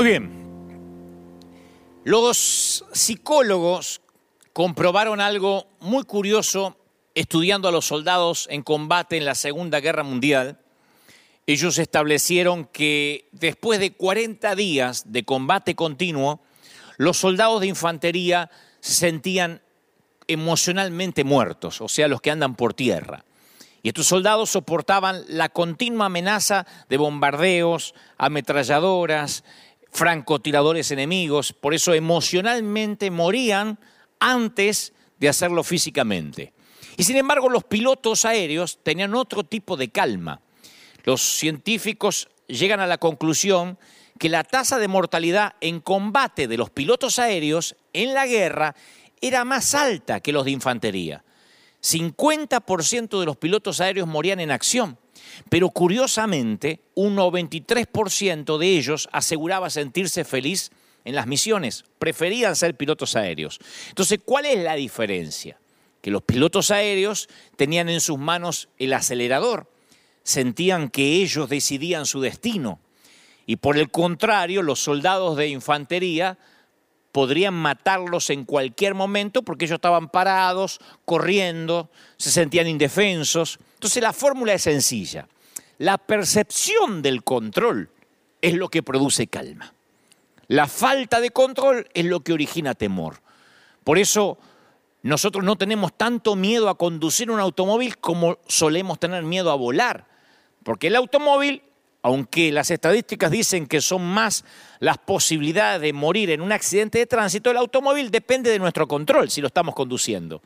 Muy bien. Los psicólogos comprobaron algo muy curioso estudiando a los soldados en combate en la Segunda Guerra Mundial. Ellos establecieron que después de 40 días de combate continuo, los soldados de infantería se sentían emocionalmente muertos, o sea, los que andan por tierra. Y estos soldados soportaban la continua amenaza de bombardeos, ametralladoras, francotiradores enemigos, por eso emocionalmente morían antes de hacerlo físicamente. Y sin embargo los pilotos aéreos tenían otro tipo de calma. Los científicos llegan a la conclusión que la tasa de mortalidad en combate de los pilotos aéreos en la guerra era más alta que los de infantería. 50% de los pilotos aéreos morían en acción, pero curiosamente un 93% de ellos aseguraba sentirse feliz en las misiones, preferían ser pilotos aéreos. Entonces, ¿cuál es la diferencia? Que los pilotos aéreos tenían en sus manos el acelerador, sentían que ellos decidían su destino. Y por el contrario, los soldados de infantería podrían matarlos en cualquier momento porque ellos estaban parados, corriendo, se sentían indefensos. Entonces la fórmula es sencilla. La percepción del control es lo que produce calma. La falta de control es lo que origina temor. Por eso nosotros no tenemos tanto miedo a conducir un automóvil como solemos tener miedo a volar. Porque el automóvil aunque las estadísticas dicen que son más las posibilidades de morir en un accidente de tránsito, el automóvil depende de nuestro control si lo estamos conduciendo.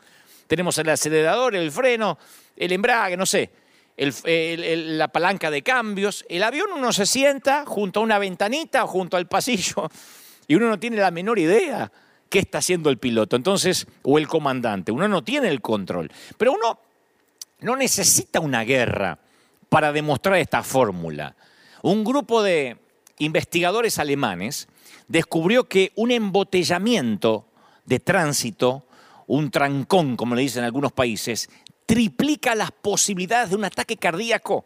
Tenemos el acelerador, el freno, el embrague, no sé, la palanca de cambios. El avión uno se sienta junto a una ventanita o junto al pasillo y uno no tiene la menor idea qué está haciendo el piloto, entonces, o el comandante. Uno no tiene el control. Pero uno no necesita una guerra para demostrar esta fórmula. Un grupo de investigadores alemanes descubrió que un embotellamiento de tránsito, un trancón, como le dicen en algunos países, triplica las posibilidades de un ataque cardíaco.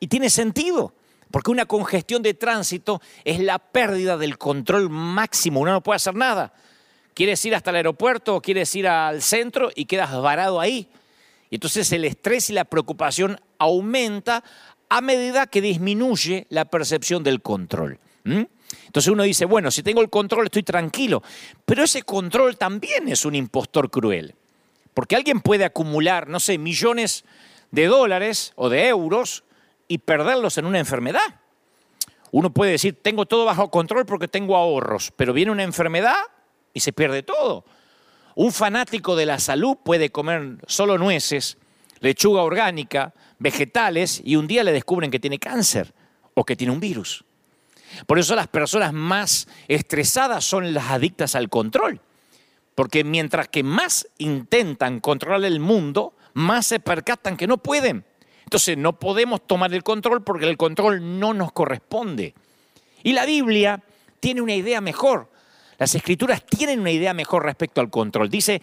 Y tiene sentido, porque una congestión de tránsito es la pérdida del control máximo, uno no puede hacer nada. Quieres ir hasta el aeropuerto o quieres ir al centro y quedas varado ahí. Y entonces el estrés y la preocupación aumenta a medida que disminuye la percepción del control. Entonces uno dice, bueno, si tengo el control estoy tranquilo, pero ese control también es un impostor cruel, porque alguien puede acumular, no sé, millones de dólares o de euros y perderlos en una enfermedad. Uno puede decir, tengo todo bajo control porque tengo ahorros, pero viene una enfermedad y se pierde todo. Un fanático de la salud puede comer solo nueces, lechuga orgánica, vegetales y un día le descubren que tiene cáncer o que tiene un virus. Por eso las personas más estresadas son las adictas al control. Porque mientras que más intentan controlar el mundo, más se percatan que no pueden. Entonces no podemos tomar el control porque el control no nos corresponde. Y la Biblia tiene una idea mejor. Las escrituras tienen una idea mejor respecto al control. Dice,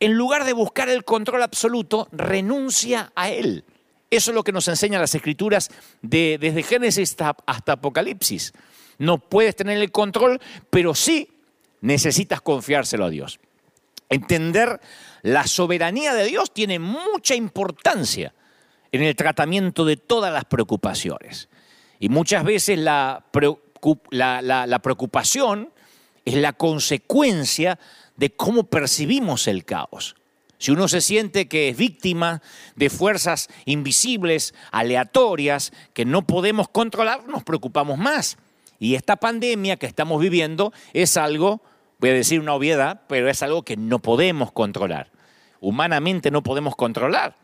en lugar de buscar el control absoluto, renuncia a él. Eso es lo que nos enseñan las escrituras desde Génesis hasta, Apocalipsis. No puedes tener el control, pero sí necesitas confiárselo a Dios. Entender la soberanía de Dios tiene mucha importancia en el tratamiento de todas las preocupaciones. Y muchas veces la preocupación es la consecuencia de cómo percibimos el caos. Si uno se siente que es víctima de fuerzas invisibles, aleatorias, que no podemos controlar, nos preocupamos más. Y esta pandemia que estamos viviendo es algo, voy a decir una obviedad, pero es algo que no podemos controlar. Humanamente no podemos controlar.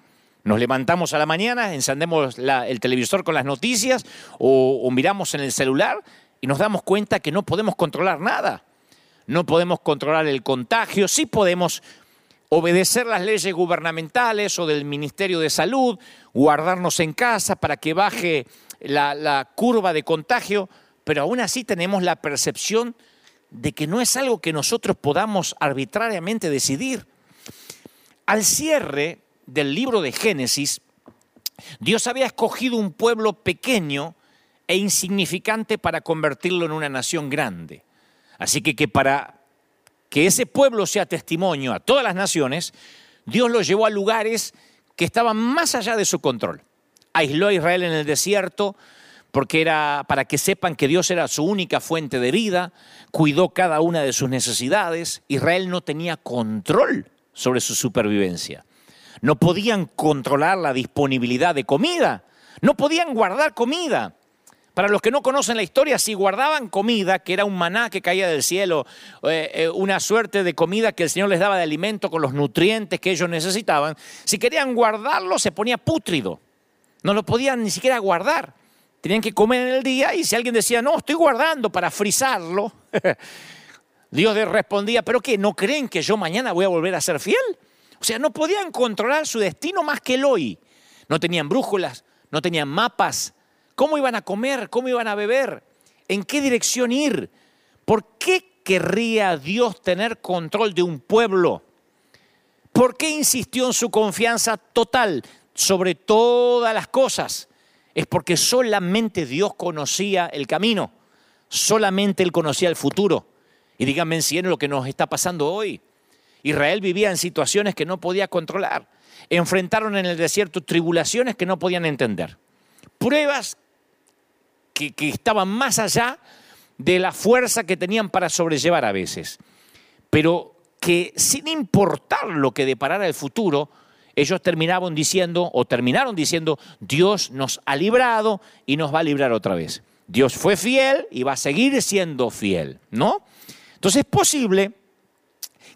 Nos levantamos a la mañana, encendemos el televisor con las noticias o, o miramos en el celular y nos damos cuenta que no podemos controlar nada no podemos controlar el contagio, sí podemos obedecer las leyes gubernamentales o del Ministerio de Salud, guardarnos en casa para que baje la, curva de contagio, pero aún así tenemos la percepción de que no es algo que nosotros podamos arbitrariamente decidir. Al cierre del libro de Génesis, Dios había escogido un pueblo pequeño e insignificante para convertirlo en una nación grande. Así que, que para que ese pueblo sea testimonio a todas las naciones, Dios lo llevó a lugares que estaban más allá de su control. Aisló a Israel en el desierto porque era para que sepan que Dios era su única fuente de vida, cuidó cada una de sus necesidades. Israel no tenía control sobre su supervivencia. No podían controlar la disponibilidad de comida, no podían guardar comida. Para los que no conocen la historia, si guardaban comida, que era un maná que caía del cielo, eh, eh, una suerte de comida que el Señor les daba de alimento con los nutrientes que ellos necesitaban, si querían guardarlo se ponía pútrido. No lo podían ni siquiera guardar. Tenían que comer en el día y si alguien decía, no, estoy guardando para frizarlo, Dios les respondía, pero ¿qué? ¿No creen que yo mañana voy a volver a ser fiel? O sea, no podían controlar su destino más que el hoy. No tenían brújulas, no tenían mapas, ¿Cómo iban a comer? ¿Cómo iban a beber? ¿En qué dirección ir? ¿Por qué querría Dios tener control de un pueblo? ¿Por qué insistió en su confianza total sobre todas las cosas? Es porque solamente Dios conocía el camino, solamente Él conocía el futuro. Y díganme si es lo que nos está pasando hoy. Israel vivía en situaciones que no podía controlar. Enfrentaron en el desierto tribulaciones que no podían entender. Pruebas que, estaban más allá de la fuerza que tenían para sobrellevar a veces. Pero que sin importar lo que deparara el futuro, ellos terminaban diciendo, o terminaron diciendo, Dios nos ha librado y nos va a librar otra vez. Dios fue fiel y va a seguir siendo fiel, ¿no? Entonces es posible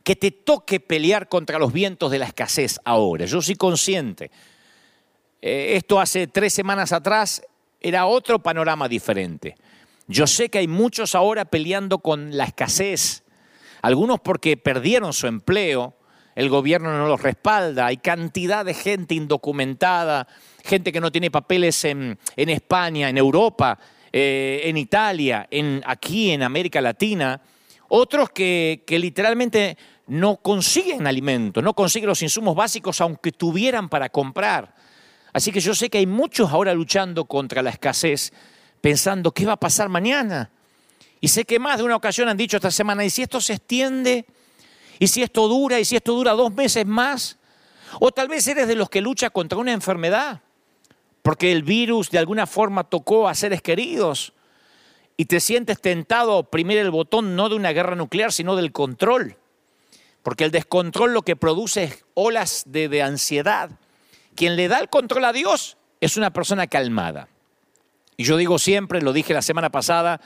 que te toque pelear contra los vientos de la escasez ahora. Yo soy consciente. Eh, esto hace tres semanas atrás era otro panorama diferente. Yo sé que hay muchos ahora peleando con la escasez, algunos porque perdieron su empleo, el gobierno no los respalda, hay cantidad de gente indocumentada, gente que no tiene papeles en, España, en Europa, eh, en Italia, en, aquí en América Latina, otros que, que literalmente no consiguen alimento, no consiguen los insumos básicos aunque tuvieran para comprar. Así que yo sé que hay muchos ahora luchando contra la escasez, pensando qué va a pasar mañana. Y sé que más de una ocasión han dicho esta semana, ¿y si esto se extiende? ¿Y si esto dura? ¿Y si esto dura dos meses más? O tal vez eres de los que lucha contra una enfermedad, porque el virus de alguna forma tocó a seres queridos y te sientes tentado a oprimir el botón no de una guerra nuclear, sino del control. Porque el descontrol lo que produce es olas de, de ansiedad quien le da el control a Dios es una persona calmada. Y yo digo siempre, lo dije la semana pasada,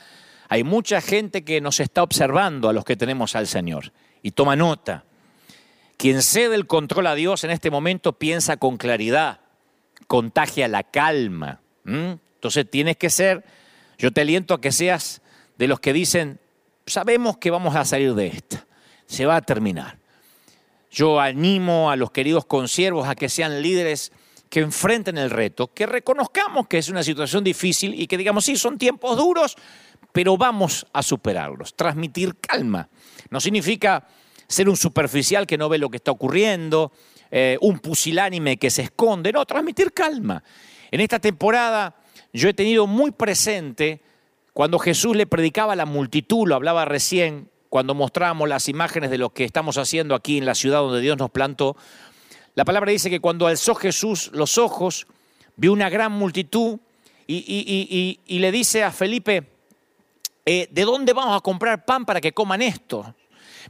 hay mucha gente que nos está observando a los que tenemos al Señor y toma nota. Quien cede el control a Dios en este momento piensa con claridad, contagia la calma. Entonces tienes que ser, yo te aliento a que seas de los que dicen, sabemos que vamos a salir de esta, se va a terminar. Yo animo a los queridos consiervos a que sean líderes que enfrenten el reto, que reconozcamos que es una situación difícil y que digamos, sí, son tiempos duros, pero vamos a superarlos. Transmitir calma. No significa ser un superficial que no ve lo que está ocurriendo, eh, un pusilánime que se esconde, no, transmitir calma. En esta temporada yo he tenido muy presente cuando Jesús le predicaba a la multitud, lo hablaba recién, cuando mostramos las imágenes de lo que estamos haciendo aquí en la ciudad donde Dios nos plantó, la palabra dice que cuando alzó Jesús los ojos, vio una gran multitud y, le dice a Felipe, eh, ¿de dónde vamos a comprar pan para que coman esto?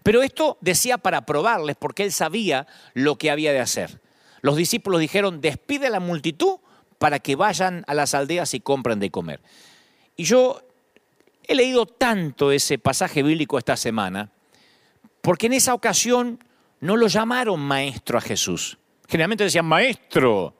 Pero esto decía para probarles, porque él sabía lo que había de hacer. Los discípulos dijeron, despide a la multitud para que vayan a las aldeas y compren de comer. Y yo He leído tanto ese pasaje bíblico esta semana, porque en esa ocasión no lo llamaron maestro a Jesús. Generalmente decían, maestro,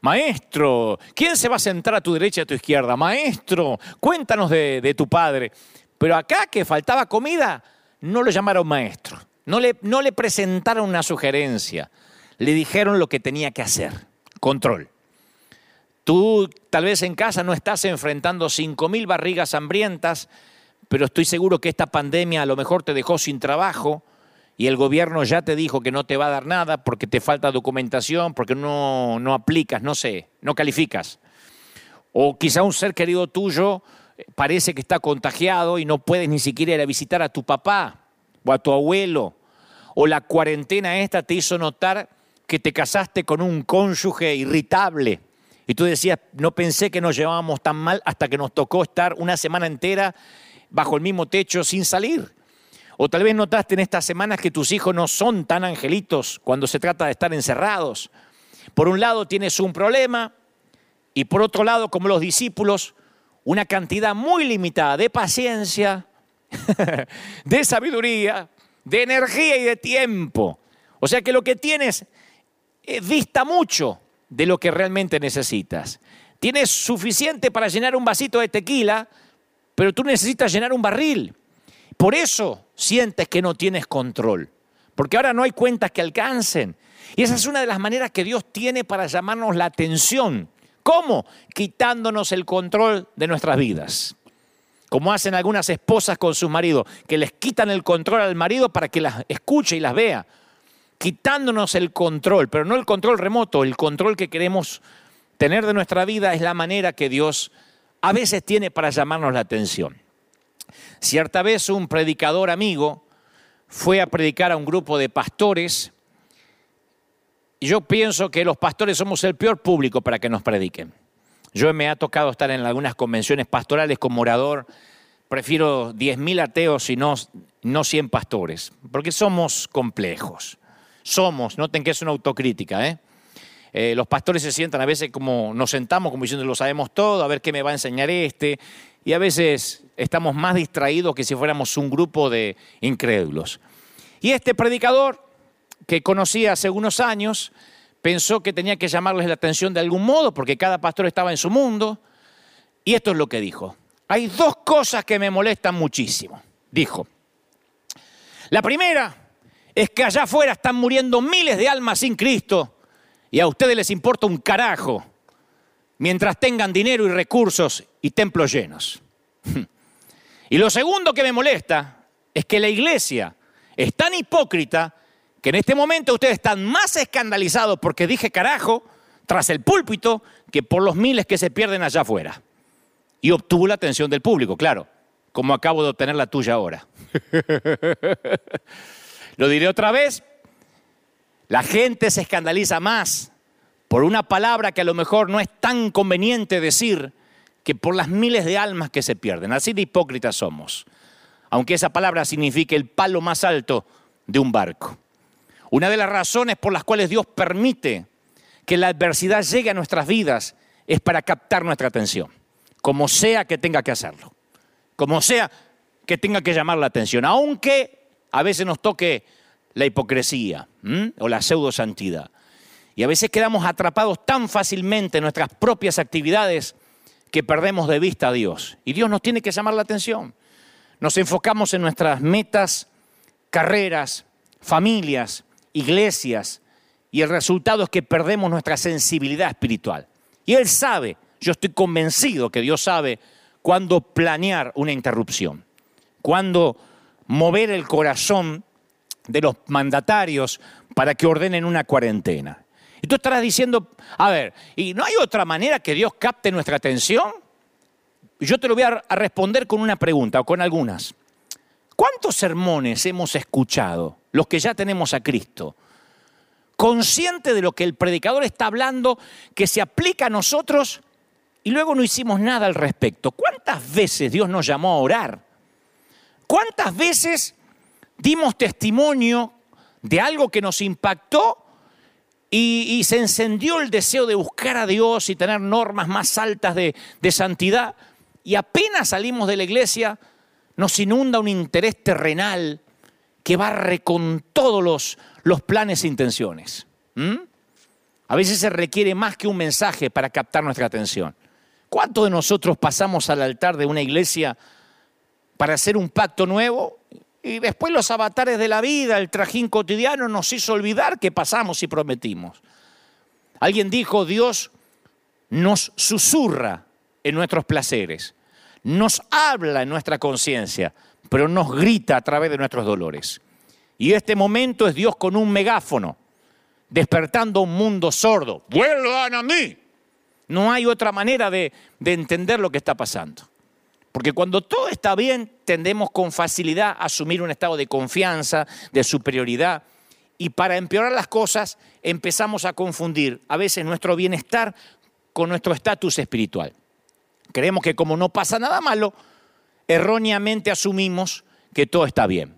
maestro, ¿quién se va a sentar a tu derecha y a tu izquierda? Maestro, cuéntanos de, tu padre. Pero acá que faltaba comida, no lo llamaron maestro, no le, no le presentaron una sugerencia, le dijeron lo que tenía que hacer, control. Tú tal vez en casa no estás enfrentando 5.000 barrigas hambrientas, pero estoy seguro que esta pandemia a lo mejor te dejó sin trabajo y el gobierno ya te dijo que no te va a dar nada porque te falta documentación, porque no, no aplicas, no sé, no calificas. O quizá un ser querido tuyo eh, parece que está contagiado y no puedes ni siquiera ir a visitar a tu papá o a tu abuelo. O la cuarentena esta te hizo notar que te casaste con un cónyuge irritable. Y tú decías, no pensé que nos llevábamos tan mal hasta que nos tocó estar una semana entera bajo el mismo techo sin salir. O tal vez notaste en estas semanas que tus hijos no son tan angelitos cuando se trata de estar encerrados. Por un lado tienes un problema y por otro lado, como los discípulos, una cantidad muy limitada de paciencia, de sabiduría, de energía y de tiempo. O sea que lo que tienes dista mucho de lo que realmente necesitas. Tienes suficiente para llenar un vasito de tequila, pero tú necesitas llenar un barril. Por eso sientes que no tienes control, porque ahora no hay cuentas que alcancen. Y esa es una de las maneras que Dios tiene para llamarnos la atención. ¿Cómo? Quitándonos el control de nuestras vidas. Como hacen algunas esposas con sus maridos, que les quitan el control al marido para que las escuche y las vea quitándonos el control, pero no el control remoto, el control que queremos tener de nuestra vida es la manera que Dios a veces tiene para llamarnos la atención. Cierta vez un predicador amigo fue a predicar a un grupo de pastores y yo pienso que los pastores somos el peor público para que nos prediquen. Yo me ha tocado estar en algunas convenciones pastorales como orador, prefiero 10.000 ateos y no, no 100 pastores, porque somos complejos somos, noten que es una autocrítica. ¿eh? ¿eh? los pastores se sientan a veces como nos sentamos, como diciendo lo sabemos todo, a ver qué me va a enseñar este, y a veces estamos más distraídos que si fuéramos un grupo de incrédulos. Y este predicador, que conocí hace unos años, pensó que tenía que llamarles la atención de algún modo, porque cada pastor estaba en su mundo, y esto es lo que dijo. Hay dos cosas que me molestan muchísimo, dijo. La primera es que allá afuera están muriendo miles de almas sin Cristo y a ustedes les importa un carajo mientras tengan dinero y recursos y templos llenos. Y lo segundo que me molesta es que la iglesia es tan hipócrita que en este momento ustedes están más escandalizados porque dije carajo tras el púlpito que por los miles que se pierden allá afuera. Y obtuvo la atención del público, claro, como acabo de obtener la tuya ahora. Lo diré otra vez, la gente se escandaliza más por una palabra que a lo mejor no es tan conveniente decir que por las miles de almas que se pierden. Así de hipócritas somos, aunque esa palabra signifique el palo más alto de un barco. Una de las razones por las cuales Dios permite que la adversidad llegue a nuestras vidas es para captar nuestra atención, como sea que tenga que hacerlo, como sea que tenga que llamar la atención, aunque a veces nos toque la hipocresía o la pseudo santidad. Y a veces quedamos atrapados tan fácilmente en nuestras propias actividades que perdemos de vista a Dios. Y Dios nos tiene que llamar la atención. Nos enfocamos en nuestras metas, carreras, familias, iglesias, y el resultado es que perdemos nuestra sensibilidad espiritual. Y Él sabe, yo estoy convencido que Dios sabe cuándo planear una interrupción, cuándo mover el corazón de los mandatarios para que ordenen una cuarentena. Y tú estarás diciendo, a ver, ¿y no hay otra manera que Dios capte nuestra atención? Yo te lo voy a responder con una pregunta o con algunas. ¿Cuántos sermones hemos escuchado, los que ya tenemos a Cristo, consciente de lo que el predicador está hablando, que se aplica a nosotros y luego no hicimos nada al respecto? ¿Cuántas veces Dios nos llamó a orar? ¿Cuántas veces dimos testimonio de algo que nos impactó y, se encendió el deseo de buscar a Dios y tener normas más altas de, santidad? Y apenas salimos de la iglesia, nos inunda un interés terrenal que barre con todos los, los planes e intenciones. A veces se requiere más que un mensaje para captar nuestra atención. ¿Cuántos de nosotros pasamos al altar de una iglesia para hacer un pacto nuevo y después los avatares de la vida, el trajín cotidiano nos hizo olvidar que pasamos y prometimos. Alguien dijo, Dios nos susurra en nuestros placeres, nos habla en nuestra conciencia, pero nos grita a través de nuestros dolores. Y este momento es Dios con un megáfono, despertando un mundo sordo. Vuelvan a mí. No hay otra manera de, de entender lo que está pasando. Porque cuando todo está bien, tendemos con facilidad a asumir un estado de confianza, de superioridad. Y para empeorar las cosas, empezamos a confundir a veces nuestro bienestar con nuestro estatus espiritual. Creemos que como no pasa nada malo, erróneamente asumimos que todo está bien.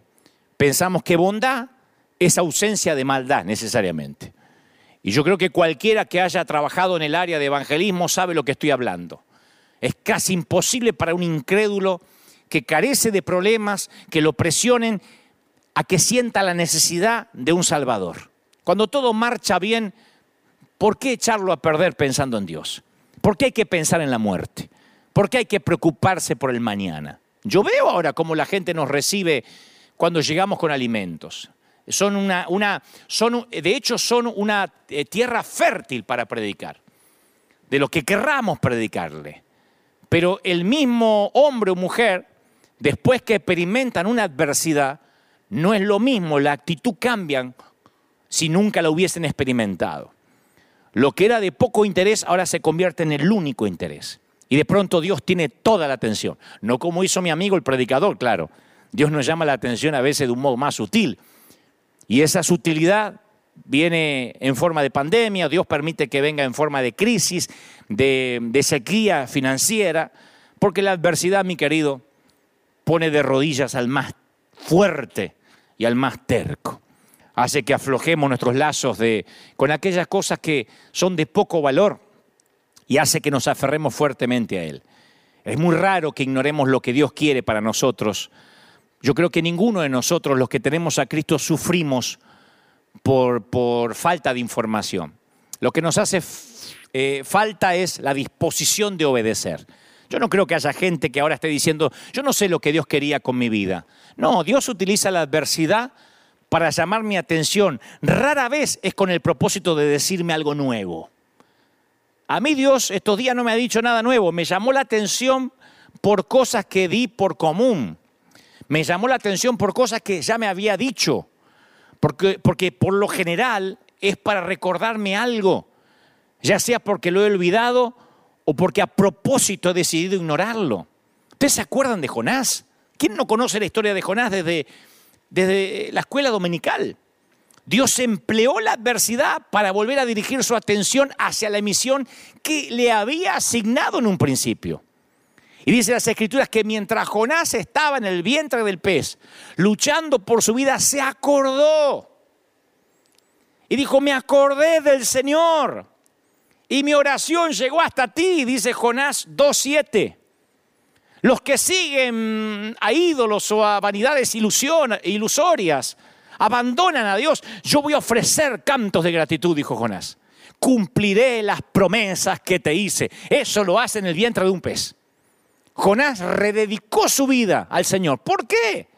Pensamos que bondad es ausencia de maldad necesariamente. Y yo creo que cualquiera que haya trabajado en el área de evangelismo sabe lo que estoy hablando. Es casi imposible para un incrédulo que carece de problemas, que lo presionen a que sienta la necesidad de un Salvador. Cuando todo marcha bien, ¿por qué echarlo a perder pensando en Dios? ¿Por qué hay que pensar en la muerte? ¿Por qué hay que preocuparse por el mañana? Yo veo ahora cómo la gente nos recibe cuando llegamos con alimentos. Son una, una son, de hecho, son una eh, tierra fértil para predicar, de lo que querramos predicarle. Pero el mismo hombre o mujer, después que experimentan una adversidad, no es lo mismo, la actitud cambian si nunca la hubiesen experimentado. Lo que era de poco interés ahora se convierte en el único interés. Y de pronto Dios tiene toda la atención. No como hizo mi amigo el predicador, claro. Dios nos llama la atención a veces de un modo más sutil. Y esa sutilidad viene en forma de pandemia, Dios permite que venga en forma de crisis, de, sequía financiera, porque la adversidad, mi querido, pone de rodillas al más fuerte y al más terco. Hace que aflojemos nuestros lazos de, con aquellas cosas que son de poco valor y hace que nos aferremos fuertemente a Él. Es muy raro que ignoremos lo que Dios quiere para nosotros. Yo creo que ninguno de nosotros, los que tenemos a Cristo, sufrimos por, falta de información. Lo que nos hace eh, falta es la disposición de obedecer. Yo no creo que haya gente que ahora esté diciendo, yo no sé lo que Dios quería con mi vida. No, Dios utiliza la adversidad para llamar mi atención. Rara vez es con el propósito de decirme algo nuevo. A mí Dios estos días no me ha dicho nada nuevo, me llamó la atención por cosas que di por común. Me llamó la atención por cosas que ya me había dicho. Porque, porque por lo general es para recordarme algo, ya sea porque lo he olvidado o porque a propósito he decidido ignorarlo. ¿Ustedes se acuerdan de Jonás? ¿Quién no conoce la historia de Jonás desde, desde la escuela dominical? Dios empleó la adversidad para volver a dirigir su atención hacia la misión que le había asignado en un principio. Y dice las escrituras que mientras Jonás estaba en el vientre del pez, luchando por su vida, se acordó. Y dijo, me acordé del Señor. Y mi oración llegó hasta ti, dice Jonás 2.7. Los que siguen a ídolos o a vanidades ilusorias, abandonan a Dios, yo voy a ofrecer cantos de gratitud, dijo Jonás. Cumpliré las promesas que te hice. Eso lo hace en el vientre de un pez. Jonás rededicó su vida al Señor. ¿Por qué?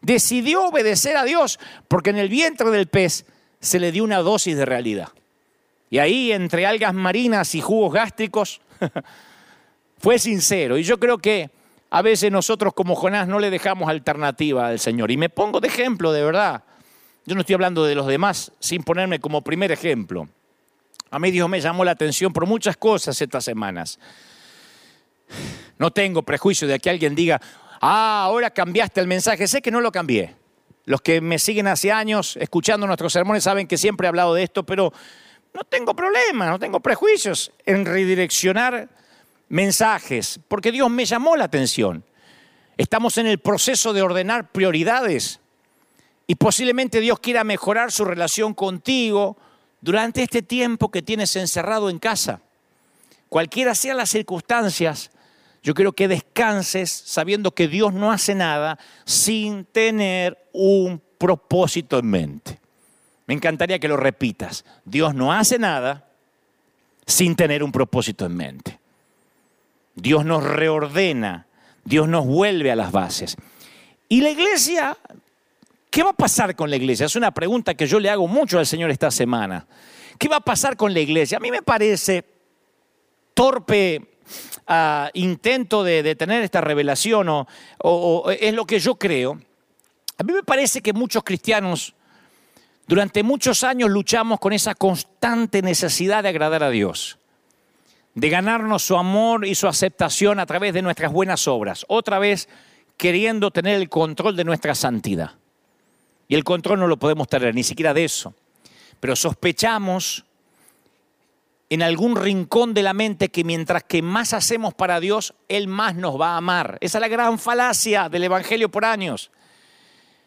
Decidió obedecer a Dios porque en el vientre del pez se le dio una dosis de realidad. Y ahí, entre algas marinas y jugos gástricos, fue sincero. Y yo creo que a veces nosotros como Jonás no le dejamos alternativa al Señor. Y me pongo de ejemplo, de verdad. Yo no estoy hablando de los demás sin ponerme como primer ejemplo. A mí Dios me llamó la atención por muchas cosas estas semanas. No tengo prejuicio de que alguien diga, ah, ahora cambiaste el mensaje. Sé que no lo cambié. Los que me siguen hace años escuchando nuestros sermones saben que siempre he hablado de esto, pero no tengo problema, no tengo prejuicios en redireccionar mensajes, porque Dios me llamó la atención. Estamos en el proceso de ordenar prioridades. Y posiblemente Dios quiera mejorar su relación contigo durante este tiempo que tienes encerrado en casa. Cualquiera sean las circunstancias, yo quiero que descanses sabiendo que Dios no hace nada sin tener un propósito en mente. Me encantaría que lo repitas. Dios no hace nada sin tener un propósito en mente. Dios nos reordena, Dios nos vuelve a las bases. Y la iglesia ¿Qué va a pasar con la iglesia? Es una pregunta que yo le hago mucho al Señor esta semana. ¿Qué va a pasar con la iglesia? A mí me parece torpe ah, intento de, tener esta revelación o, es lo que yo creo. A mí me parece que muchos cristianos durante muchos años luchamos con esa constante necesidad de agradar a Dios, de ganarnos su amor y su aceptación a través de nuestras buenas obras. Otra vez queriendo tener el control de nuestra santidad. Y el control no lo podemos tener, ni siquiera de eso. Pero sospechamos en algún rincón de la mente que mientras que más hacemos para Dios, Él más nos va a amar. Esa es la gran falacia del Evangelio por años.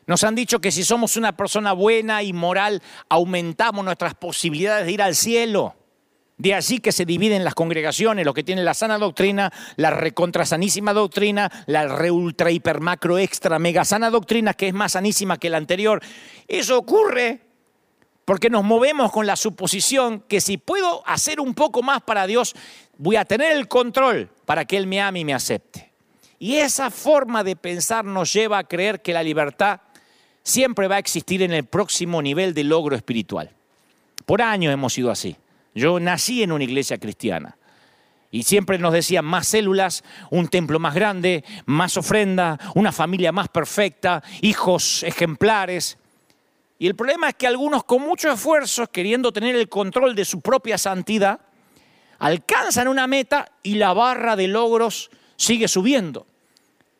Nos han dicho que si somos una persona buena y moral, aumentamos nuestras posibilidades de ir al cielo. De allí que se dividen las congregaciones, los que tienen la sana doctrina, la recontrasanísima doctrina, la re ultra hiper macro extra mega sana doctrina, que es más sanísima que la anterior. Eso ocurre porque nos movemos con la suposición que si puedo hacer un poco más para Dios, voy a tener el control para que Él me ame y me acepte. Y esa forma de pensar nos lleva a creer que la libertad siempre va a existir en el próximo nivel de logro espiritual. Por años hemos sido así. Yo nací en una iglesia cristiana. Y siempre nos decían más células, un templo más grande, más ofrenda, una familia más perfecta, hijos ejemplares. Y el problema es que algunos con mucho esfuerzo, queriendo tener el control de su propia santidad, alcanzan una meta y la barra de logros sigue subiendo.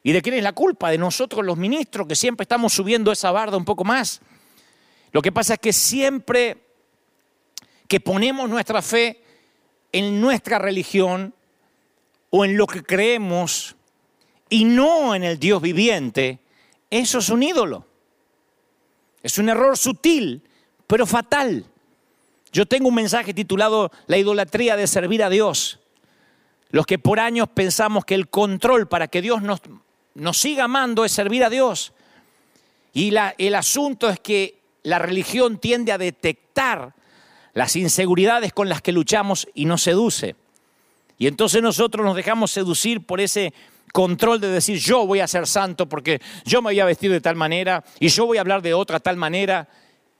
¿Y de quién es la culpa? De nosotros los ministros, que siempre estamos subiendo esa barda un poco más. Lo que pasa es que siempre que ponemos nuestra fe en nuestra religión o en lo que creemos y no en el Dios viviente, eso es un ídolo. Es un error sutil, pero fatal. Yo tengo un mensaje titulado La idolatría de servir a Dios. Los que por años pensamos que el control para que Dios nos, nos siga amando es servir a Dios. Y el asunto es que la religión tiende a detectar las inseguridades con las que luchamos y nos seduce. Y entonces nosotros nos dejamos seducir por ese control de decir yo voy a ser santo porque yo me voy a vestir de tal manera y yo voy a hablar de otra tal manera.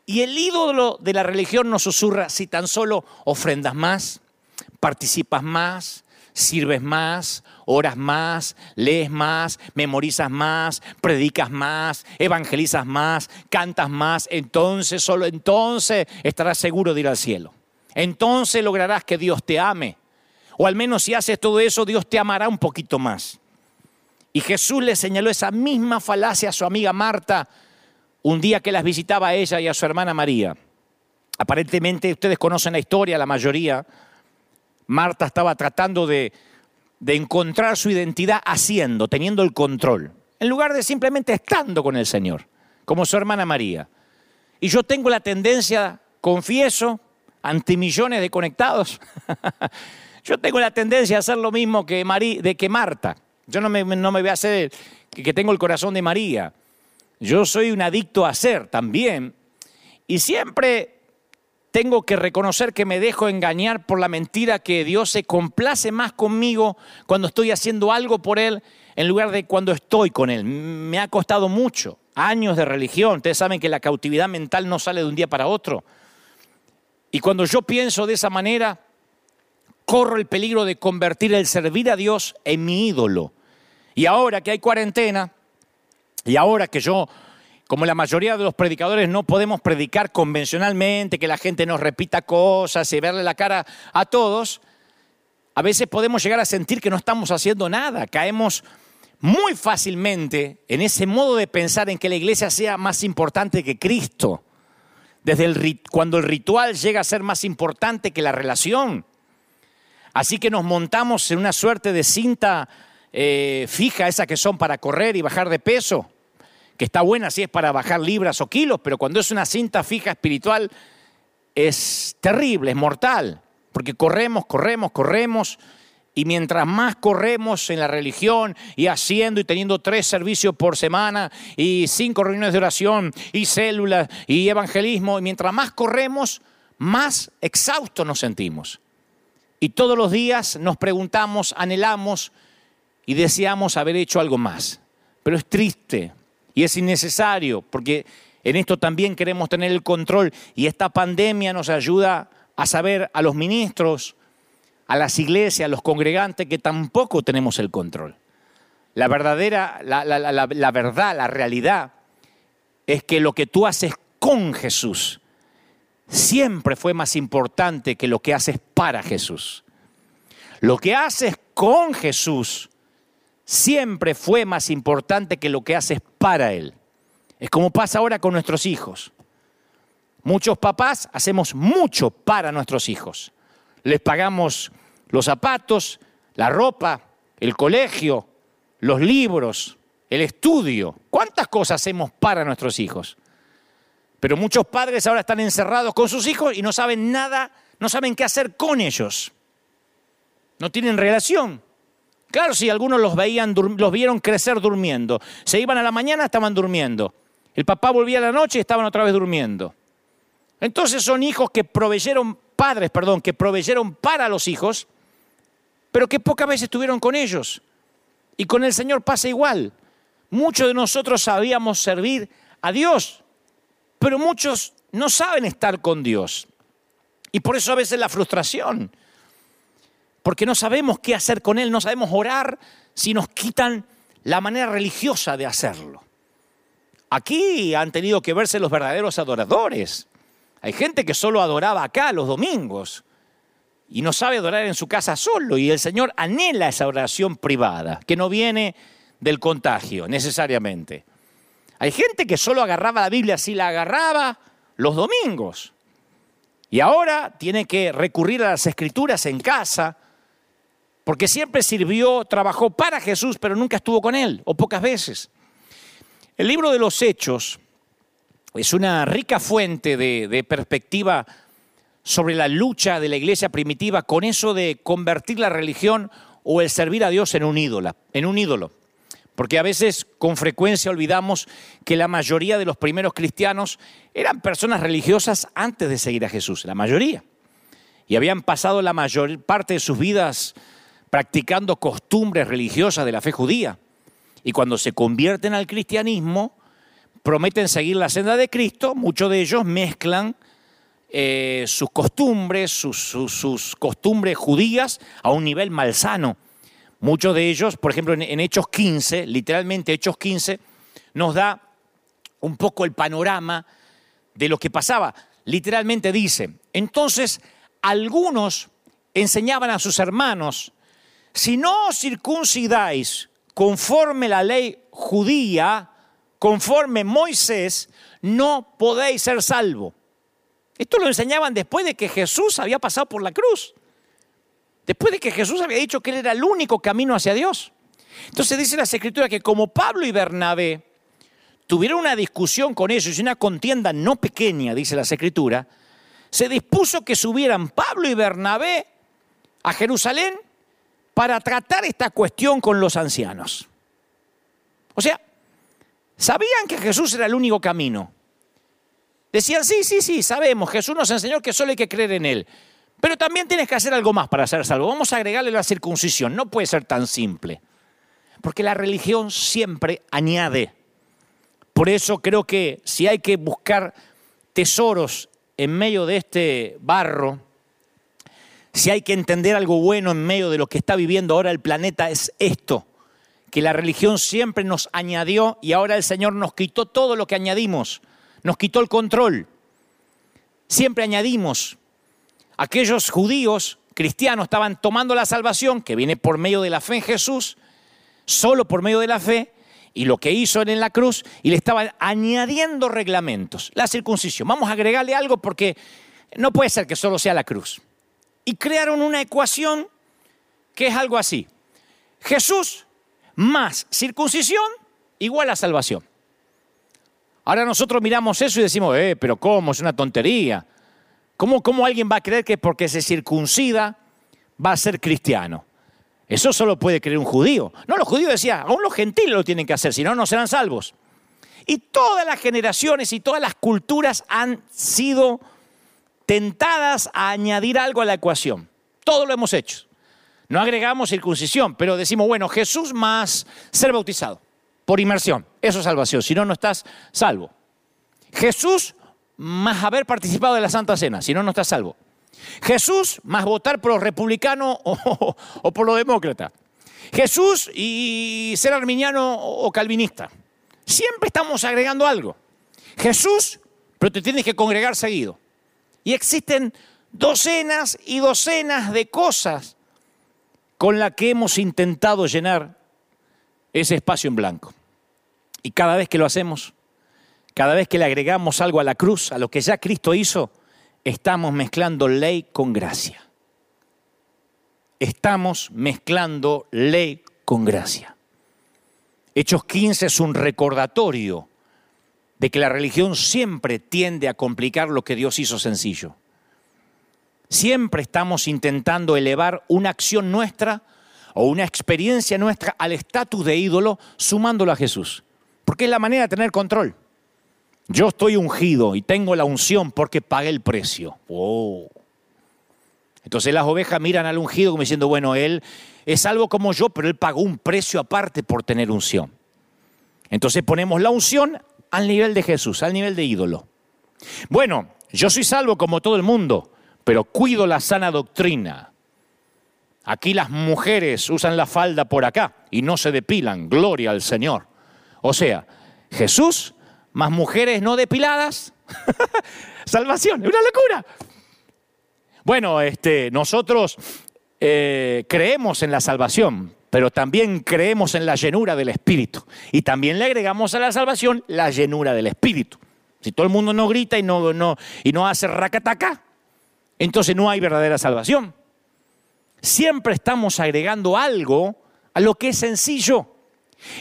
Y el ídolo de la religión nos susurra si tan solo ofrendas más, participas más, sirves más, oras más, lees más, memorizas más, predicas más, evangelizas más, cantas más, entonces, solo entonces estarás seguro de ir al cielo. Entonces lograrás que Dios te ame. O al menos si haces todo eso, Dios te amará un poquito más. Y Jesús le señaló esa misma falacia a su amiga Marta un día que las visitaba a ella y a su hermana María. Aparentemente ustedes conocen la historia, la mayoría. Marta estaba tratando de, encontrar su identidad haciendo, teniendo el control, en lugar de simplemente estando con el Señor, como su hermana María. Y yo tengo la tendencia, confieso, ante millones de conectados, yo tengo la tendencia a hacer lo mismo que, de que Marta. Yo no me, no me voy a hacer que, que tengo el corazón de María. Yo soy un adicto a ser también. Y siempre tengo que reconocer que me dejo engañar por la mentira que Dios se complace más conmigo cuando estoy haciendo algo por Él en lugar de cuando estoy con Él. Me ha costado mucho, años de religión. Ustedes saben que la cautividad mental no sale de un día para otro. Y cuando yo pienso de esa manera, corro el peligro de convertir el servir a Dios en mi ídolo. Y ahora que hay cuarentena, y ahora que yo como la mayoría de los predicadores no podemos predicar convencionalmente, que la gente nos repita cosas y verle la cara a todos, a veces podemos llegar a sentir que no estamos haciendo nada, caemos muy fácilmente en ese modo de pensar en que la iglesia sea más importante que Cristo, desde el, cuando el ritual llega a ser más importante que la relación. Así que nos montamos en una suerte de cinta eh, fija, esa que son para correr y bajar de peso que está buena si es para bajar libras o kilos, pero cuando es una cinta fija espiritual es terrible, es mortal, porque corremos, corremos, corremos, y mientras más corremos en la religión y haciendo y teniendo tres servicios por semana y cinco reuniones de oración y células y evangelismo, y mientras más corremos, más exhaustos nos sentimos. Y todos los días nos preguntamos, anhelamos y deseamos haber hecho algo más. Pero es triste y es innecesario, porque en esto también queremos tener el control y esta pandemia nos ayuda a saber a los ministros, a las iglesias, a los congregantes que tampoco tenemos el control. La verdadera, la, la, verdad, la realidad es que lo que tú haces con Jesús siempre fue más importante que lo que haces para Jesús. Lo que haces con Jesús siempre fue más importante que lo que haces para Él. Es como pasa ahora con nuestros hijos. Muchos papás hacemos mucho para nuestros hijos. Les pagamos los zapatos, la ropa, el colegio, los libros, el estudio. ¿Cuántas cosas hacemos para nuestros hijos? Pero muchos padres ahora están encerrados con sus hijos y no saben nada, no saben qué hacer con ellos. No tienen relación. Claro, si algunos los veían, los vieron crecer durmiendo. Se iban a la mañana, estaban durmiendo. El papá volvía a la noche y estaban otra vez durmiendo. Entonces son hijos que proveyeron, padres, perdón, que proveyeron para los hijos, pero que pocas veces estuvieron con ellos. Y con el Señor pasa igual. Muchos de nosotros sabíamos servir a Dios, pero muchos no saben estar con Dios. Y por eso a veces la frustración, porque no sabemos qué hacer con Él, no sabemos orar si nos quitan la manera religiosa de hacerlo. Aquí han tenido que verse los verdaderos adoradores. Hay gente que solo adoraba acá los domingos y no sabe adorar en su casa solo y el Señor anhela esa oración privada, que no viene del contagio necesariamente. Hay gente que solo agarraba la Biblia si la agarraba los domingos. Y ahora tiene que recurrir a las escrituras en casa, porque siempre sirvió, trabajó para Jesús, pero nunca estuvo con él, o pocas veces. El libro de los Hechos es una rica fuente de, perspectiva sobre la lucha de la iglesia primitiva con eso de convertir la religión o el servir a Dios en un ídolo. En un ídolo. Porque a veces con frecuencia olvidamos que la mayoría de los primeros cristianos eran personas religiosas antes de seguir a Jesús, la mayoría. Y habían pasado la mayor parte de sus vidas practicando costumbres religiosas de la fe judía. Y cuando se convierten al cristianismo, prometen seguir la senda de Cristo, muchos de ellos mezclan eh, sus costumbres, sus costumbres judías a un nivel malsano Muchos de ellos, por ejemplo, en, Hechos 15, literalmente Hechos 15, nos da un poco el panorama de lo que pasaba. Literalmente dice, entonces algunos enseñaban a sus hermanos, si no circuncidáis conforme la ley judía, conforme Moisés, no podéis ser salvo. Esto lo enseñaban después de que Jesús había pasado por la cruz. Después de que Jesús había dicho que Él era el único camino hacia Dios. Entonces dice la escritura que como Pablo y Bernabé tuvieron una discusión con ellos y una contienda no pequeña, dice la escritura, se dispuso que subieran Pablo y Bernabé a Jerusalén para tratar esta cuestión con los ancianos. O sea, sabían que Jesús era el único camino. Decían, sí, sí, sí, sabemos, Jesús nos enseñó que solo hay que creer en Él. Pero también tienes que hacer algo más para ser salvo. Vamos a agregarle la circuncisión. No puede ser tan simple. Porque la religión siempre añade. Por eso creo que si hay que buscar tesoros en medio de este barro, si hay que entender algo bueno en medio de lo que está viviendo ahora el planeta, es esto, que la religión siempre nos añadió y ahora el Señor nos quitó todo lo que añadimos, nos quitó el control. Siempre añadimos, aquellos judíos cristianos estaban tomando la salvación que viene por medio de la fe en Jesús, solo por medio de la fe, y lo que hizo en la cruz, y le estaban añadiendo reglamentos. La circuncisión, vamos a agregarle algo porque no puede ser que solo sea la cruz. Y crearon una ecuación que es algo así. Jesús más circuncisión igual a salvación. Ahora nosotros miramos eso y decimos, eh, pero ¿cómo? Es una tontería. ¿Cómo, alguien va a creer que porque se circuncida va a ser cristiano? Eso solo puede creer un judío. No, los judíos decían, aún los gentiles lo tienen que hacer, si no, no serán salvos. Y todas las generaciones y todas las culturas han sido tentadas a añadir algo a la ecuación. Todo lo hemos hecho. No agregamos circuncisión, pero decimos, bueno, Jesús más ser bautizado por inmersión. Eso es salvación, si no, no estás salvo. Jesús más haber participado de la Santa Cena, si no, no estás salvo. Jesús más votar por los republicanos o, por los demócratas. Jesús y ser arminiano o calvinista. Siempre estamos agregando algo. Jesús, pero te tienes que congregar seguido. Y existen docenas y docenas de cosas con la que hemos intentado llenar ese espacio en blanco. Y cada vez que lo hacemos, cada vez que le agregamos algo a la cruz, a lo que ya Cristo hizo, estamos mezclando ley con gracia. Estamos mezclando ley con gracia. Hechos 15 es un recordatorio de que la religión siempre tiende a complicar lo que Dios hizo sencillo. Siempre estamos intentando elevar una acción nuestra o una experiencia nuestra al estatus de ídolo sumándolo a Jesús. Porque es la manera de tener control. Yo estoy ungido y tengo la unción porque pagué el precio. Oh. Entonces las ovejas miran al ungido como diciendo, bueno, él es algo como yo, pero él pagó un precio aparte por tener unción. Entonces ponemos la unción al nivel de Jesús, al nivel de ídolo. Bueno, yo soy salvo como todo el mundo, pero cuido la sana doctrina. Aquí las mujeres usan la falda por acá y no se depilan, gloria al Señor. O sea, Jesús más mujeres no depiladas, salvación, es una locura. Bueno, este, nosotros eh, creemos en la salvación, pero también creemos en la llenura del Espíritu. Y también le agregamos a la salvación la llenura del Espíritu. Si todo el mundo no grita y no, no, y no hace racataca, entonces no hay verdadera salvación. Siempre estamos agregando algo a lo que es sencillo.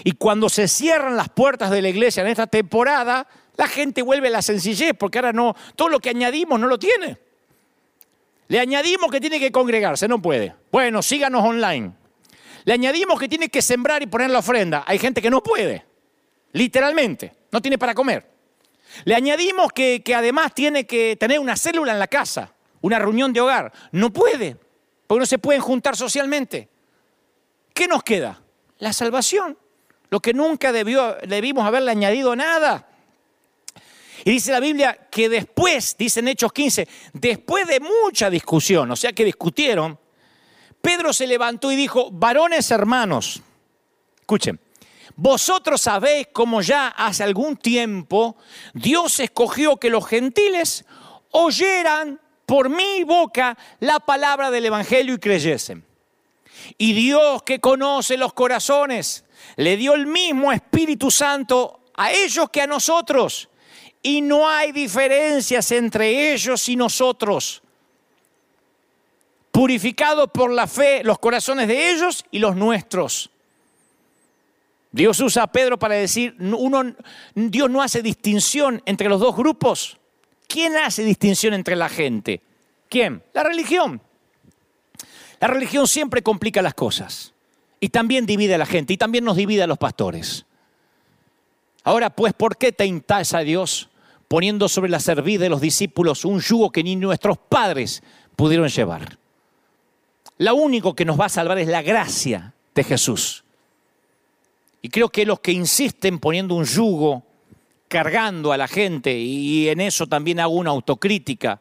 Y cuando se cierran las puertas de la iglesia en esta temporada, la gente vuelve a la sencillez, porque ahora no, todo lo que añadimos no lo tiene. Le añadimos que tiene que congregarse, no puede. Bueno, síganos online. Le añadimos que tiene que sembrar y poner la ofrenda. Hay gente que no puede, literalmente, no tiene para comer. Le añadimos que, además tiene que tener una célula en la casa una reunión de hogar. No puede, porque no se pueden juntar socialmente. ¿Qué nos queda? La salvación, lo que nunca debió, debimos haberle añadido nada. Y dice la Biblia que después, dice en Hechos 15, después de mucha discusión, o sea que discutieron, Pedro se levantó y dijo, varones hermanos, escuchen, vosotros sabéis cómo ya hace algún tiempo Dios escogió que los gentiles oyeran por mi boca la palabra del Evangelio y creyesen. Y Dios que conoce los corazones, le dio el mismo Espíritu Santo a ellos que a nosotros. Y no hay diferencias entre ellos y nosotros. Purificado por la fe los corazones de ellos y los nuestros. Dios usa a Pedro para decir, Dios no hace distinción entre los dos grupos. ¿Quién hace distinción entre la gente? ¿Quién? La religión. La religión siempre complica las cosas y también divide a la gente y también nos divide a los pastores. Ahora pues, ¿por qué tentáis a Dios poniendo sobre la cerviz de los discípulos un yugo que ni nuestros padres pudieron llevar? Lo único que nos va a salvar es la gracia de Jesús. Y creo que los que insisten poniendo un yugo cargando a la gente, y en eso también hago una autocrítica.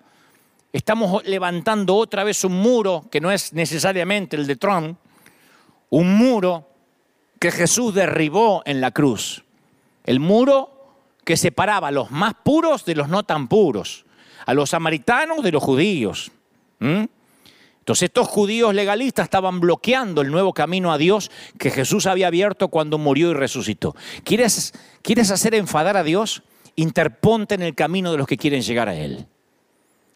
Estamos levantando otra vez un muro que no es necesariamente el de Trump, un muro que Jesús derribó en la cruz. El muro que separaba a los más puros de los no tan puros, a los samaritanos de los judíos. Entonces estos judíos legalistas estaban bloqueando el nuevo camino a Dios que Jesús había abierto cuando murió y resucitó. ¿Quieres, ¿Quieres hacer enfadar a Dios? Interponte en el camino de los que quieren llegar a Él.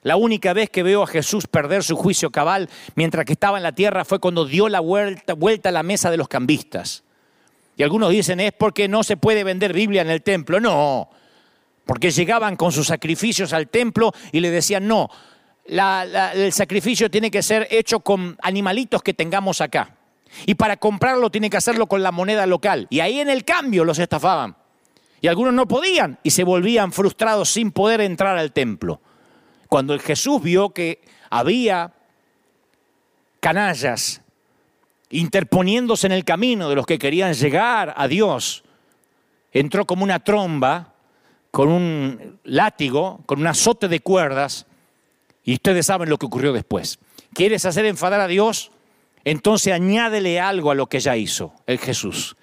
La única vez que veo a Jesús perder su juicio cabal mientras que estaba en la tierra fue cuando dio la vuelta, vuelta a la mesa de los cambistas. Y algunos dicen es porque no se puede vender Biblia en el templo. No, porque llegaban con sus sacrificios al templo y le decían, no, el sacrificio tiene que ser hecho con animalitos que tengamos acá. Y para comprarlo tiene que hacerlo con la moneda local. Y ahí en el cambio los estafaban. Y algunos no podían y se volvían frustrados sin poder entrar al templo. Cuando el Jesús vio que había canallas interponiéndose en el camino de los que querían llegar a Dios, entró como una tromba, con un látigo, con un azote de cuerdas, y ustedes saben lo que ocurrió después. ¿Quieres hacer enfadar a Dios? Entonces añádele algo a lo que ya hizo el Jesús.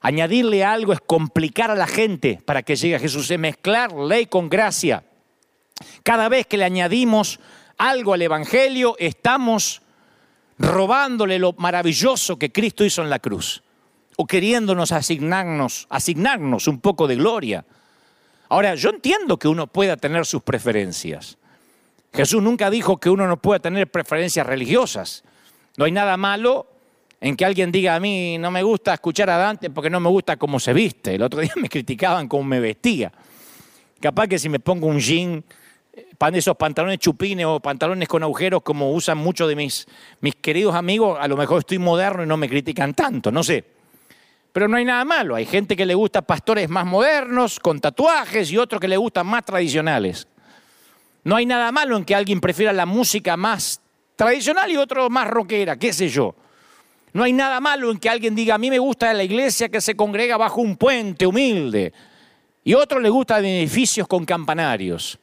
Añadirle algo es complicar a la gente para que llegue a Jesús, es mezclar ley con gracia. Cada vez que le añadimos algo al Evangelio, estamos robándole lo maravilloso que Cristo hizo en la cruz, o queriéndonos asignarnos, asignarnos un poco de gloria. Ahora, yo entiendo que uno pueda tener sus preferencias. Jesús nunca dijo que uno no pueda tener preferencias religiosas. No hay nada malo en que alguien diga a mí no me gusta escuchar a Dante porque no me gusta cómo se viste. El otro día me criticaban cómo me vestía. Capaz que si me pongo un jean, eh, esos pantalones chupines o pantalones con agujeros como usan muchos de mis, mis queridos amigos, a lo mejor estoy moderno y no me critican tanto, no sé. Pero no hay nada malo. Hay gente que le gusta pastores más modernos, con tatuajes, y otros que le gustan más tradicionales. No hay nada malo en que alguien prefiera la música más tradicional y otro más rockera, qué sé yo. No hay nada malo en que alguien diga, a mí me gusta la iglesia que se congrega bajo un puente humilde, y otro le gusta edificios con campanarios.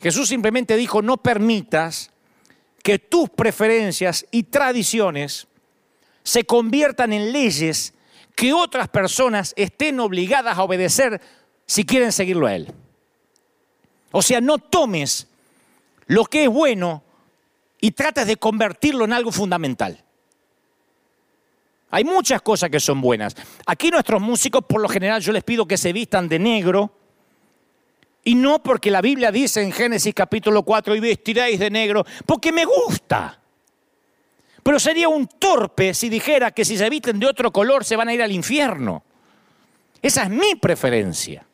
Jesús simplemente dijo, no permitas que tus preferencias y tradiciones se conviertan en leyes que otras personas estén obligadas a obedecer si quieren seguirlo a Él. O sea, no tomes lo que es bueno y trates de convertirlo en algo fundamental. Hay muchas cosas que son buenas. Aquí nuestros músicos, por lo general, yo les pido que se vistan de negro. Y no porque la Biblia dice en Génesis capítulo 4, y vestiréis de negro, porque me gusta. Pero sería un torpe si dijera que si se visten de otro color se van a ir al infierno. Esa es mi preferencia.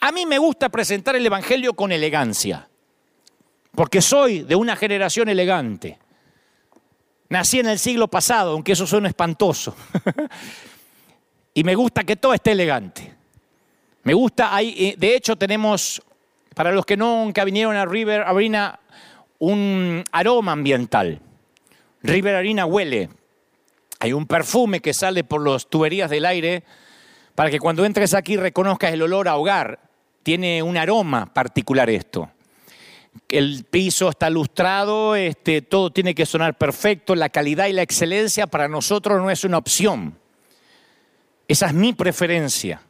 A mí me gusta presentar el Evangelio con elegancia, porque soy de una generación elegante. Nací en el siglo pasado, aunque eso suena espantoso. y me gusta que todo esté elegante. Me gusta, eh, de hecho tenemos, para los que nunca vinieron a River Arena, un aroma ambiental. River Arena huele. Hay un perfume que sale por las tuberías del aire para que cuando entres aquí reconozcas el olor a hogar. Tiene un aroma particular esto el piso está lustrado, este, todo tiene que sonar perfecto, la calidad y la excelencia para nosotros no es una opción. Esa es mi preferencia.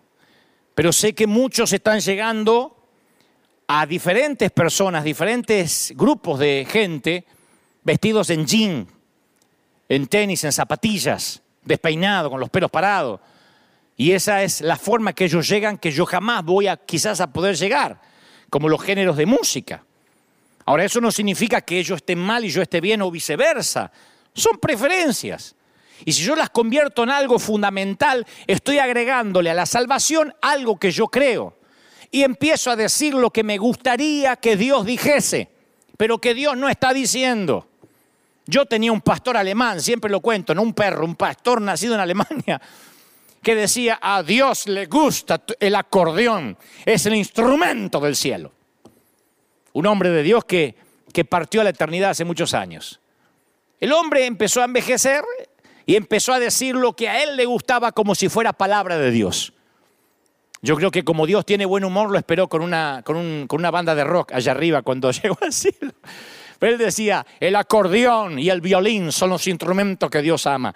Pero sé que muchos están llegando a diferentes personas, diferentes grupos de gente vestidos en jean, en tenis, en zapatillas, despeinado, con los pelos parados. Y esa es la forma que ellos llegan, que yo jamás voy a quizás a poder llegar, como los géneros de música. Ahora, eso no significa que ellos estén mal y yo esté bien o viceversa. Son preferencias. Y si yo las convierto en algo fundamental, estoy agregándole a la salvación algo que yo creo. Y empiezo a decir lo que me gustaría que Dios dijese, pero que Dios no está diciendo. Yo tenía un pastor alemán, siempre lo cuento, no un perro, un pastor nacido en Alemania, que decía, a Dios le gusta el acordeón, es el instrumento del cielo un hombre de Dios que, que partió a la eternidad hace muchos años. El hombre empezó a envejecer y empezó a decir lo que a él le gustaba como si fuera palabra de Dios. Yo creo que como Dios tiene buen humor, lo esperó con una, con, una banda de rock allá arriba cuando llegó al cielo. Pero él decía, el acordeón y el violín son los instrumentos que Dios ama.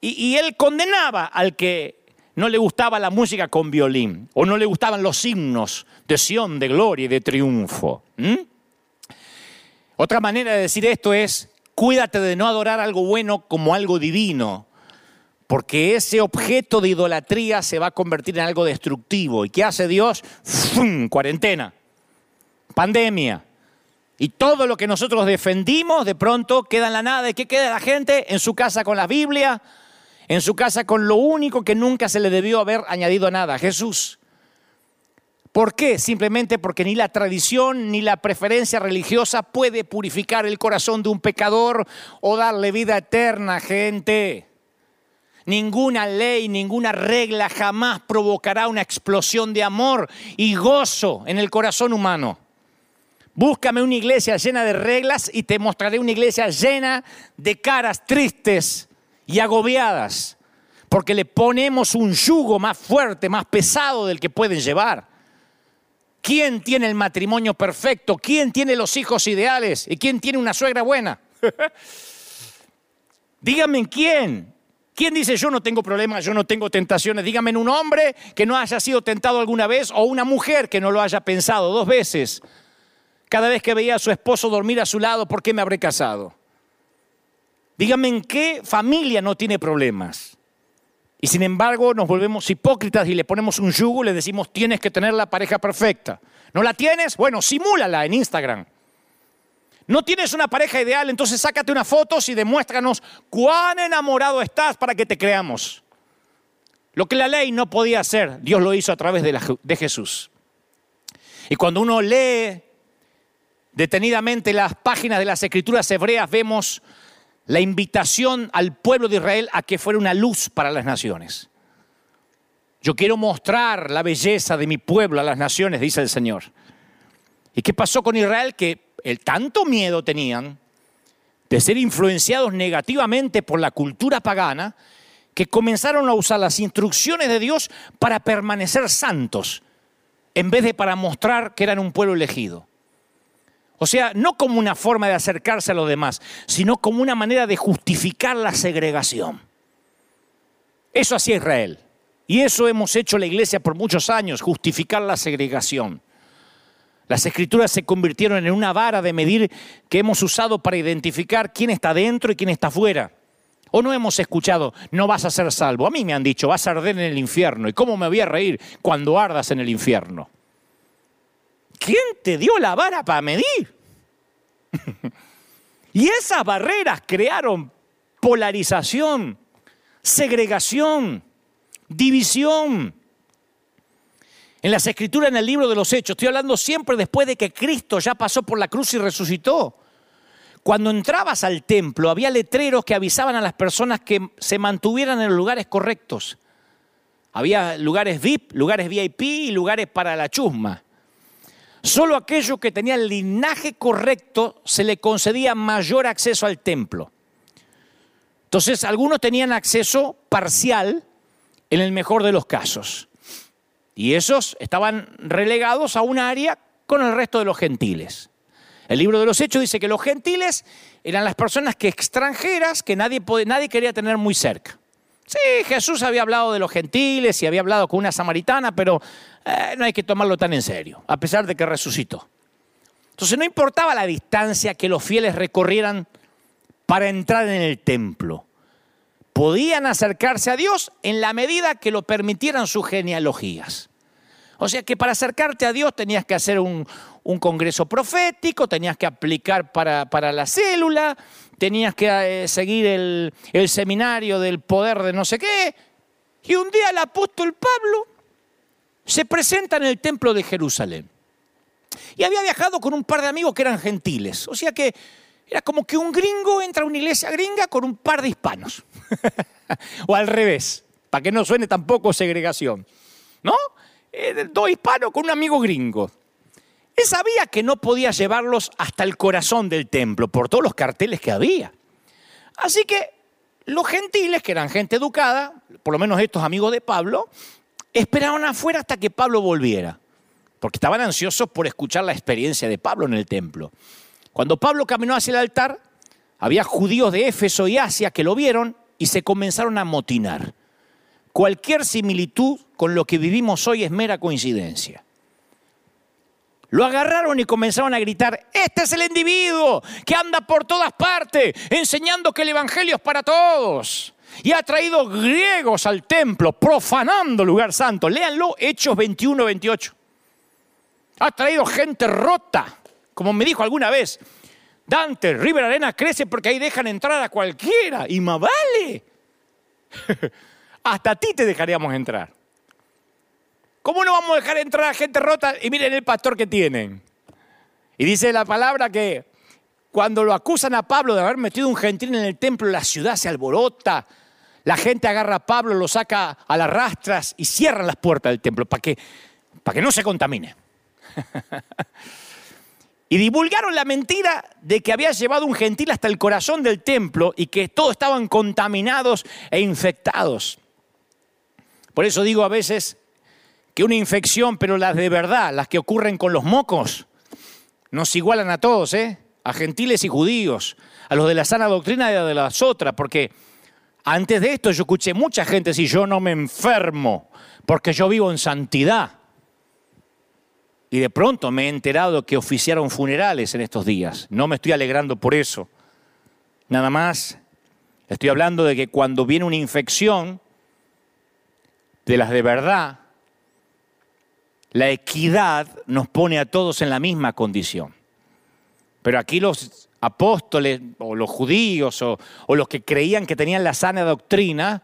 Y, él condenaba al que no le gustaba la música con violín o no le gustaban los himnos de Sión, de gloria y de triunfo. Otra manera de decir esto es, cuídate de no adorar algo bueno como algo divino, porque ese objeto de idolatría se va a convertir en algo destructivo. ¿Y qué hace Dios? ¡Fum! Cuarentena, pandemia. Y todo lo que nosotros defendimos de pronto queda en la nada. ¿Y qué queda la gente? En su casa con la Biblia, en su casa con lo único que nunca se le debió haber añadido nada, Jesús. ¿Por qué? Simplemente porque ni la tradición ni la preferencia religiosa puede purificar el corazón de un pecador o darle vida eterna, gente. Ninguna ley, ninguna regla jamás provocará una explosión de amor y gozo en el corazón humano. Búscame una iglesia llena de reglas y te mostraré una iglesia llena de caras tristes, y agobiadas, porque le ponemos un yugo más fuerte, más pesado del que pueden llevar. ¿Quién tiene el matrimonio perfecto? ¿Quién tiene los hijos ideales? ¿Y quién tiene una suegra buena? Díganme quién. ¿Quién dice yo no tengo problemas, yo no tengo tentaciones? Díganme un hombre que no haya sido tentado alguna vez o una mujer que no lo haya pensado dos veces. Cada vez que veía a su esposo dormir a su lado, ¿por qué me habré casado? Dígame en qué familia no tiene problemas. Y sin embargo nos volvemos hipócritas y le ponemos un yugo y le decimos tienes que tener la pareja perfecta. ¿No la tienes? Bueno, simúlala en Instagram. No tienes una pareja ideal, entonces sácate unas fotos y demuéstranos cuán enamorado estás para que te creamos. Lo que la ley no podía hacer, Dios lo hizo a través de, de Jesús. Y cuando uno lee detenidamente las páginas de las escrituras hebreas, vemos la invitación al pueblo de Israel a que fuera una luz para las naciones. Yo quiero mostrar la belleza de mi pueblo a las naciones, dice el Señor. ¿Y qué pasó con Israel? Que el tanto miedo tenían de ser influenciados negativamente por la cultura pagana, que comenzaron a usar las instrucciones de Dios para permanecer santos, en vez de para mostrar que eran un pueblo elegido. O sea, no como una forma de acercarse a los demás, sino como una manera de justificar la segregación. Eso hacía Israel. Y eso hemos hecho la iglesia por muchos años, justificar la segregación. Las escrituras se convirtieron en una vara de medir que hemos usado para identificar quién está dentro y quién está fuera. O no hemos escuchado, no vas a ser salvo. A mí me han dicho, vas a arder en el infierno. ¿Y cómo me voy a reír cuando ardas en el infierno? ¿Quién te dio la vara para medir? y esas barreras crearon polarización, segregación, división. En las escrituras, en el libro de los Hechos, estoy hablando siempre después de que Cristo ya pasó por la cruz y resucitó. Cuando entrabas al templo había letreros que avisaban a las personas que se mantuvieran en los lugares correctos. Había lugares VIP, lugares VIP y lugares para la chusma. Solo aquellos que tenían el linaje correcto se le concedía mayor acceso al templo. Entonces, algunos tenían acceso parcial en el mejor de los casos. Y esos estaban relegados a un área con el resto de los gentiles. El libro de los Hechos dice que los gentiles eran las personas que extranjeras que nadie, nadie quería tener muy cerca. Sí, Jesús había hablado de los gentiles y había hablado con una samaritana, pero eh, no hay que tomarlo tan en serio, a pesar de que resucitó. Entonces no importaba la distancia que los fieles recorrieran para entrar en el templo. Podían acercarse a Dios en la medida que lo permitieran sus genealogías. O sea que para acercarte a Dios tenías que hacer un, congreso profético, tenías que aplicar para, la célula, tenías que eh, seguir el, el seminario del poder de no sé qué. Y un día el apóstol Pablo se presenta en el templo de Jerusalén. Y había viajado con un par de amigos que eran gentiles. O sea que era como que un gringo entra a una iglesia gringa con un par de hispanos. o al revés, para que no suene tampoco segregación. ¿No? eh, dos hispanos con un amigo gringo. Él sabía que no podía llevarlos hasta el corazón del templo por todos los carteles que había. Así que los gentiles, que eran gente educada, por lo menos estos amigos de Pablo, esperaban afuera hasta que Pablo volviera, porque estaban ansiosos por escuchar la experiencia de Pablo en el templo. Cuando Pablo caminó hacia el altar, había judíos de Éfeso y Asia que lo vieron y se comenzaron a motinar. Cualquier similitud con lo que vivimos hoy es mera coincidencia. Lo agarraron y comenzaron a gritar, este es el individuo que anda por todas partes enseñando que el Evangelio es para todos. Y ha traído griegos al templo, profanando lugar santo. Léanlo, Hechos 21, 28. Ha traído gente rota, como me dijo alguna vez. Dante, River Arena crece porque ahí dejan entrar a cualquiera. Y más vale. Hasta a ti te dejaríamos entrar. ¿Cómo no vamos a dejar entrar a gente rota? Y miren el pastor que tienen. Y dice la palabra que cuando lo acusan a Pablo de haber metido un gentil en el templo, la ciudad se alborota. La gente agarra a Pablo, lo saca a las rastras y cierran las puertas del templo para que, para que no se contamine. y divulgaron la mentira de que había llevado un gentil hasta el corazón del templo y que todos estaban contaminados e infectados. Por eso digo a veces, que una infección, pero las de verdad, las que ocurren con los mocos, nos igualan a todos, ¿eh? a gentiles y judíos, a los de la sana doctrina y a de las otras, porque antes de esto yo escuché mucha gente decir, yo no me enfermo, porque yo vivo en santidad. Y de pronto me he enterado que oficiaron funerales en estos días. No me estoy alegrando por eso. Nada más Estoy hablando de que cuando viene una infección, de las de verdad, la equidad nos pone a todos en la misma condición. Pero aquí los apóstoles o los judíos o, los que creían que tenían la sana doctrina,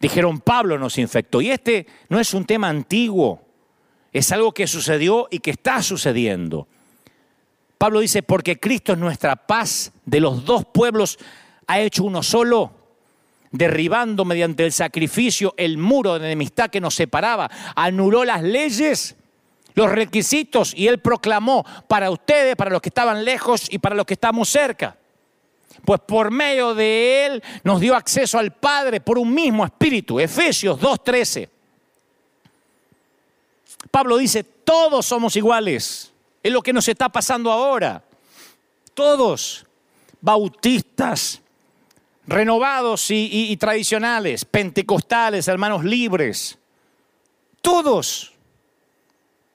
dijeron Pablo nos infectó. Y este no es un tema antiguo, es algo que sucedió y que está sucediendo. Pablo dice, porque Cristo es nuestra paz, de los dos pueblos ha hecho uno solo, derribando mediante el sacrificio el muro de enemistad que nos separaba, anuló las leyes los requisitos y él proclamó para ustedes, para los que estaban lejos y para los que estamos cerca. Pues por medio de él nos dio acceso al Padre por un mismo espíritu. Efesios 2.13. Pablo dice, todos somos iguales. Es lo que nos está pasando ahora. Todos, bautistas, renovados y, tradicionales, pentecostales, hermanos libres. Todos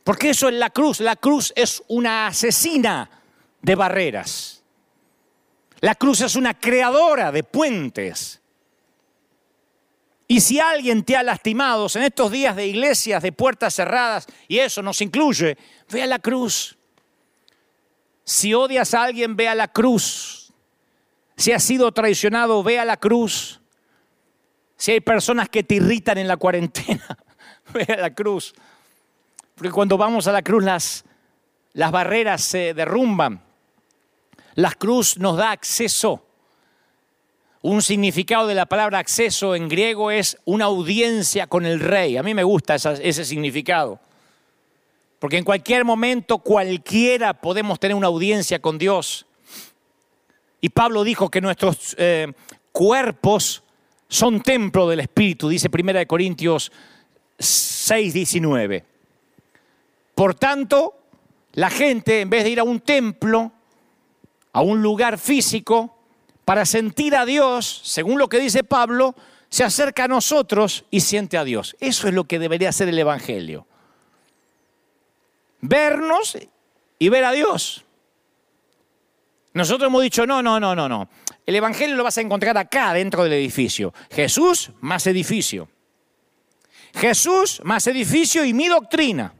porque eso es la cruz. La cruz es una asesina de barreras. La cruz es una creadora de puentes. Y si alguien te ha lastimado en estos días de iglesias de puertas cerradas, y eso nos incluye, ve a la cruz. Si odias a alguien, ve a la cruz. Si has sido traicionado, ve a la cruz. Si hay personas que te irritan en la cuarentena, ve a la cruz. Porque cuando vamos a la cruz las, las barreras se derrumban. La cruz nos da acceso. Un significado de la palabra acceso en griego es una audiencia con el rey. A mí me gusta ese significado. Porque en cualquier momento cualquiera podemos tener una audiencia con Dios. Y Pablo dijo que nuestros eh, cuerpos son templo del Espíritu, dice 1 Corintios 6, 19. Por tanto, la gente, en vez de ir a un templo, a un lugar físico, para sentir a Dios, según lo que dice Pablo, se acerca a nosotros y siente a Dios. Eso es lo que debería ser el Evangelio. Vernos y ver a Dios. Nosotros hemos dicho, no, no, no, no, no. El Evangelio lo vas a encontrar acá, dentro del edificio. Jesús más edificio. Jesús más edificio y mi doctrina.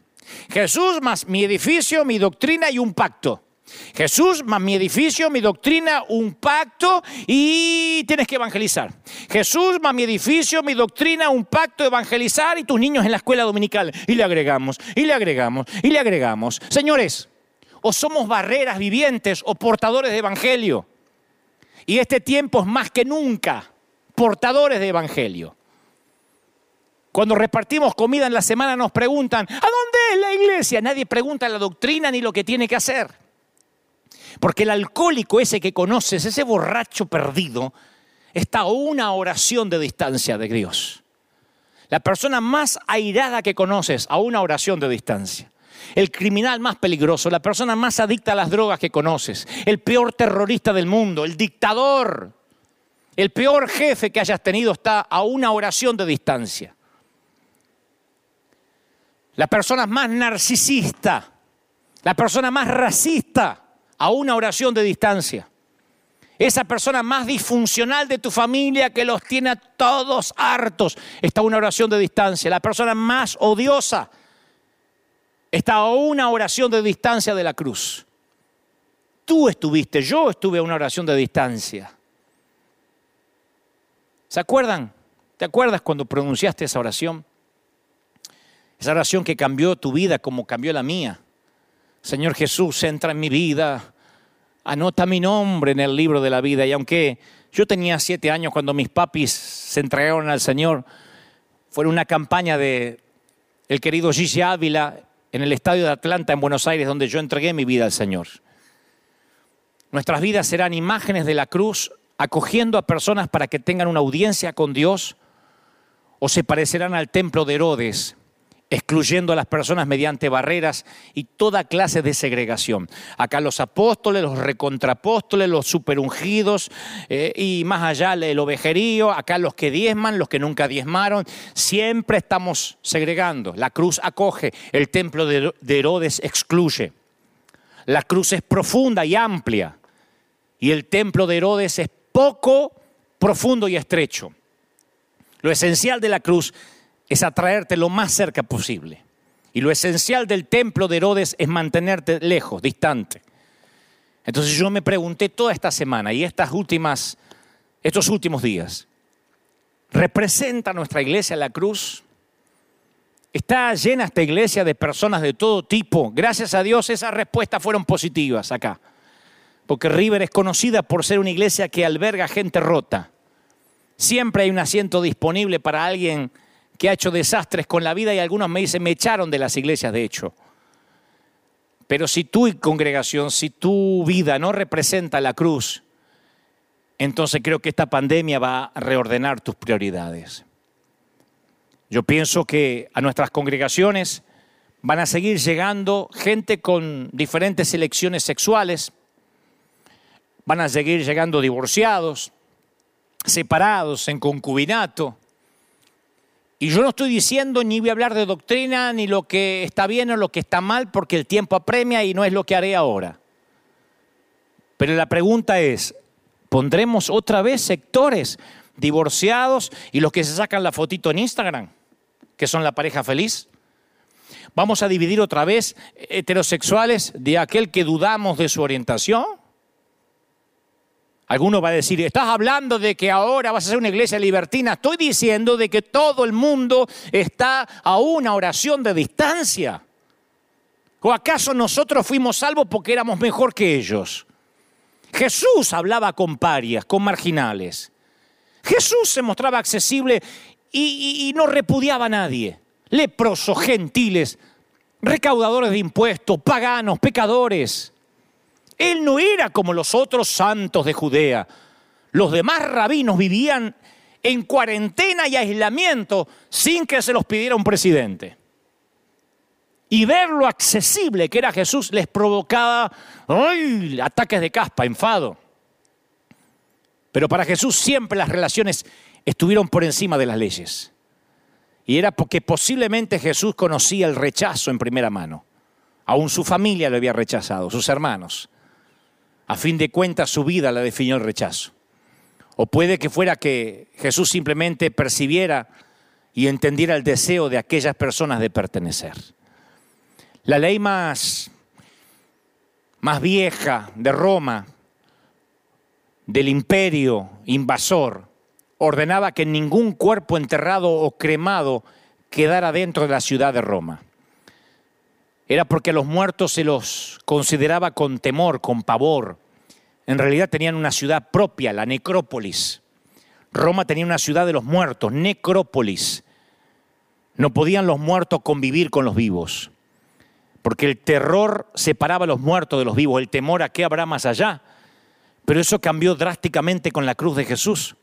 Jesús más mi edificio, mi doctrina y un pacto. Jesús más mi edificio, mi doctrina, un pacto y tienes que evangelizar. Jesús más mi edificio, mi doctrina, un pacto, evangelizar y tus niños en la escuela dominical. Y le agregamos, y le agregamos, y le agregamos. Señores, o somos barreras vivientes o portadores de evangelio. Y este tiempo es más que nunca portadores de evangelio. Cuando repartimos comida en la semana nos preguntan, ¿a dónde es la iglesia? Nadie pregunta la doctrina ni lo que tiene que hacer. Porque el alcohólico ese que conoces, ese borracho perdido, está a una oración de distancia de Dios. La persona más airada que conoces, a una oración de distancia. El criminal más peligroso, la persona más adicta a las drogas que conoces, el peor terrorista del mundo, el dictador, el peor jefe que hayas tenido está a una oración de distancia la persona más narcisista, la persona más racista, a una oración de distancia. Esa persona más disfuncional de tu familia que los tiene a todos hartos, está a una oración de distancia. La persona más odiosa está a una oración de distancia de la cruz. Tú estuviste, yo estuve a una oración de distancia. ¿Se acuerdan? ¿Te acuerdas cuando pronunciaste esa oración? Esa oración que cambió tu vida como cambió la mía. Señor Jesús, entra en mi vida. Anota mi nombre en el libro de la vida. Y aunque yo tenía siete años cuando mis papis se entregaron al Señor, fue una campaña de el querido Gigi Ávila en el estadio de Atlanta en Buenos Aires, donde yo entregué mi vida al Señor. Nuestras vidas serán imágenes de la cruz, acogiendo a personas para que tengan una audiencia con Dios, o se parecerán al templo de Herodes, excluyendo a las personas mediante barreras y toda clase de segregación. Acá los apóstoles, los recontrapóstoles, los superungidos eh, y más allá el ovejerío, acá los que diezman, los que nunca diezmaron, siempre estamos segregando. La cruz acoge, el templo de Herodes excluye. La cruz es profunda y amplia y el templo de Herodes es poco profundo y estrecho. Lo esencial de la cruz es atraerte lo más cerca posible. Y lo esencial del templo de Herodes es mantenerte lejos, distante. Entonces yo me pregunté toda esta semana y estas últimas, estos últimos días, ¿representa nuestra iglesia la cruz? ¿Está llena esta iglesia de personas de todo tipo? Gracias a Dios esas respuestas fueron positivas acá. Porque River es conocida por ser una iglesia que alberga gente rota. Siempre hay un asiento disponible para alguien que ha hecho desastres con la vida y algunos me dicen, me echaron de las iglesias, de hecho. Pero si tu congregación, si tu vida no representa la cruz, entonces creo que esta pandemia va a reordenar tus prioridades. Yo pienso que a nuestras congregaciones van a seguir llegando gente con diferentes elecciones sexuales, van a seguir llegando divorciados, separados, en concubinato, y yo no estoy diciendo ni voy a hablar de doctrina, ni lo que está bien o lo que está mal, porque el tiempo apremia y no es lo que haré ahora. Pero la pregunta es, ¿pondremos otra vez sectores divorciados y los que se sacan la fotito en Instagram, que son la pareja feliz? ¿Vamos a dividir otra vez heterosexuales de aquel que dudamos de su orientación? Alguno va a decir, estás hablando de que ahora vas a ser una iglesia libertina. Estoy diciendo de que todo el mundo está a una oración de distancia. ¿O acaso nosotros fuimos salvos porque éramos mejor que ellos? Jesús hablaba con parias, con marginales. Jesús se mostraba accesible y, y no repudiaba a nadie. Leprosos, gentiles, recaudadores de impuestos, paganos, pecadores. Él no era como los otros santos de Judea. Los demás rabinos vivían en cuarentena y aislamiento sin que se los pidiera un presidente. Y ver lo accesible que era Jesús les provocaba ataques de caspa, enfado. Pero para Jesús siempre las relaciones estuvieron por encima de las leyes. Y era porque posiblemente Jesús conocía el rechazo en primera mano. Aún su familia lo había rechazado, sus hermanos. A fin de cuentas, su vida la definió el rechazo. O puede que fuera que Jesús simplemente percibiera y entendiera el deseo de aquellas personas de pertenecer. La ley más, más vieja de Roma, del imperio invasor, ordenaba que ningún cuerpo enterrado o cremado quedara dentro de la ciudad de Roma era porque a los muertos se los consideraba con temor, con pavor. En realidad tenían una ciudad propia, la necrópolis. Roma tenía una ciudad de los muertos, necrópolis. No podían los muertos convivir con los vivos, porque el terror separaba a los muertos de los vivos, el temor a qué habrá más allá. Pero eso cambió drásticamente con la cruz de Jesús.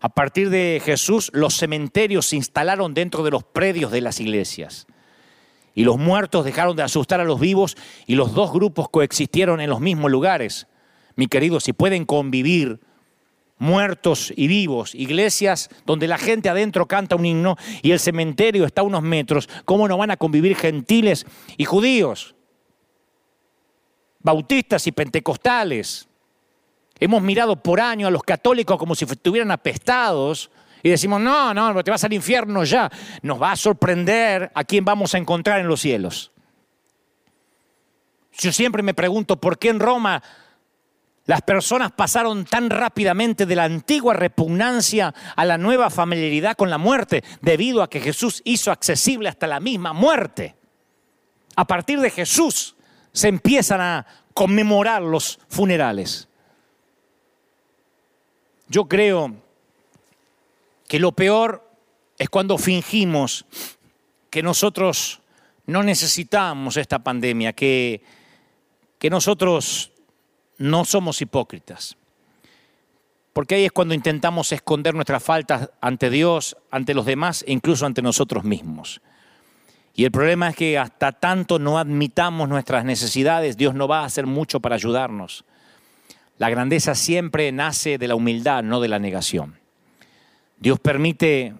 A partir de Jesús, los cementerios se instalaron dentro de los predios de las iglesias. Y los muertos dejaron de asustar a los vivos y los dos grupos coexistieron en los mismos lugares. Mi querido, si pueden convivir muertos y vivos, iglesias donde la gente adentro canta un himno y el cementerio está a unos metros, ¿cómo no van a convivir gentiles y judíos? Bautistas y pentecostales. Hemos mirado por año a los católicos como si estuvieran apestados y decimos, no, no, te vas al infierno ya. Nos va a sorprender a quién vamos a encontrar en los cielos. Yo siempre me pregunto por qué en Roma las personas pasaron tan rápidamente de la antigua repugnancia a la nueva familiaridad con la muerte, debido a que Jesús hizo accesible hasta la misma muerte. A partir de Jesús se empiezan a conmemorar los funerales. Yo creo que lo peor es cuando fingimos que nosotros no necesitamos esta pandemia, que, que nosotros no somos hipócritas. Porque ahí es cuando intentamos esconder nuestras faltas ante Dios, ante los demás e incluso ante nosotros mismos. Y el problema es que hasta tanto no admitamos nuestras necesidades, Dios no va a hacer mucho para ayudarnos. La grandeza siempre nace de la humildad, no de la negación. Dios permite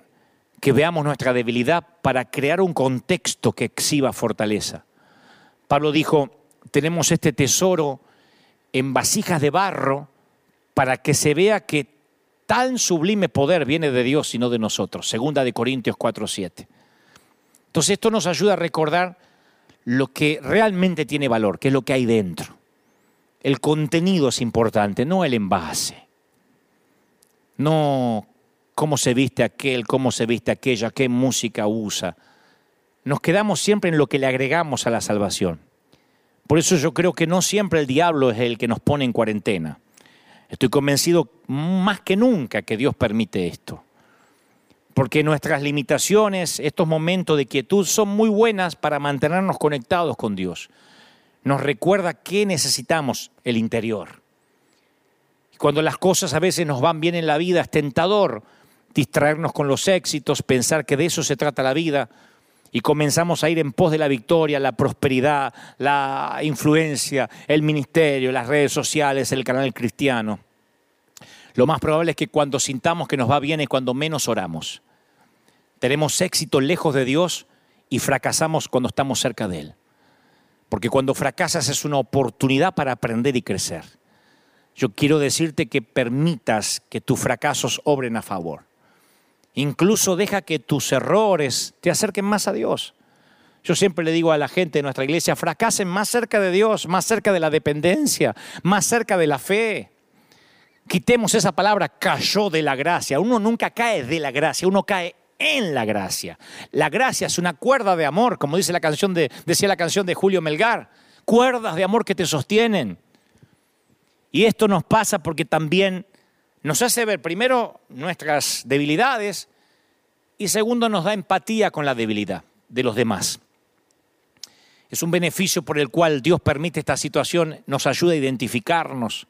que veamos nuestra debilidad para crear un contexto que exhiba fortaleza. Pablo dijo, tenemos este tesoro en vasijas de barro para que se vea que Tan sublime poder viene de Dios y no de nosotros. Segunda de Corintios 4:7. Entonces esto nos ayuda a recordar lo que realmente tiene valor, que es lo que hay dentro. El contenido es importante, no el envase. No cómo se viste aquel, cómo se viste aquella, qué música usa. Nos quedamos siempre en lo que le agregamos a la salvación. Por eso yo creo que no siempre el diablo es el que nos pone en cuarentena. Estoy convencido más que nunca que Dios permite esto. Porque nuestras limitaciones, estos momentos de quietud son muy buenas para mantenernos conectados con Dios. Nos recuerda que necesitamos el interior. Cuando las cosas a veces nos van bien en la vida, es tentador distraernos con los éxitos, pensar que de eso se trata la vida y comenzamos a ir en pos de la victoria, la prosperidad, la influencia, el ministerio, las redes sociales, el canal cristiano. Lo más probable es que cuando sintamos que nos va bien es cuando menos oramos. Tenemos éxito lejos de Dios y fracasamos cuando estamos cerca de Él. Porque cuando fracasas es una oportunidad para aprender y crecer. Yo quiero decirte que permitas que tus fracasos obren a favor. Incluso deja que tus errores te acerquen más a Dios. Yo siempre le digo a la gente de nuestra iglesia, fracasen más cerca de Dios, más cerca de la dependencia, más cerca de la fe. Quitemos esa palabra cayó de la gracia. Uno nunca cae de la gracia, uno cae en la gracia. La gracia es una cuerda de amor, como dice la canción de, decía la canción de Julio Melgar. Cuerdas de amor que te sostienen. Y esto nos pasa porque también nos hace ver primero nuestras debilidades y segundo nos da empatía con la debilidad de los demás. Es un beneficio por el cual Dios permite esta situación, nos ayuda a identificarnos.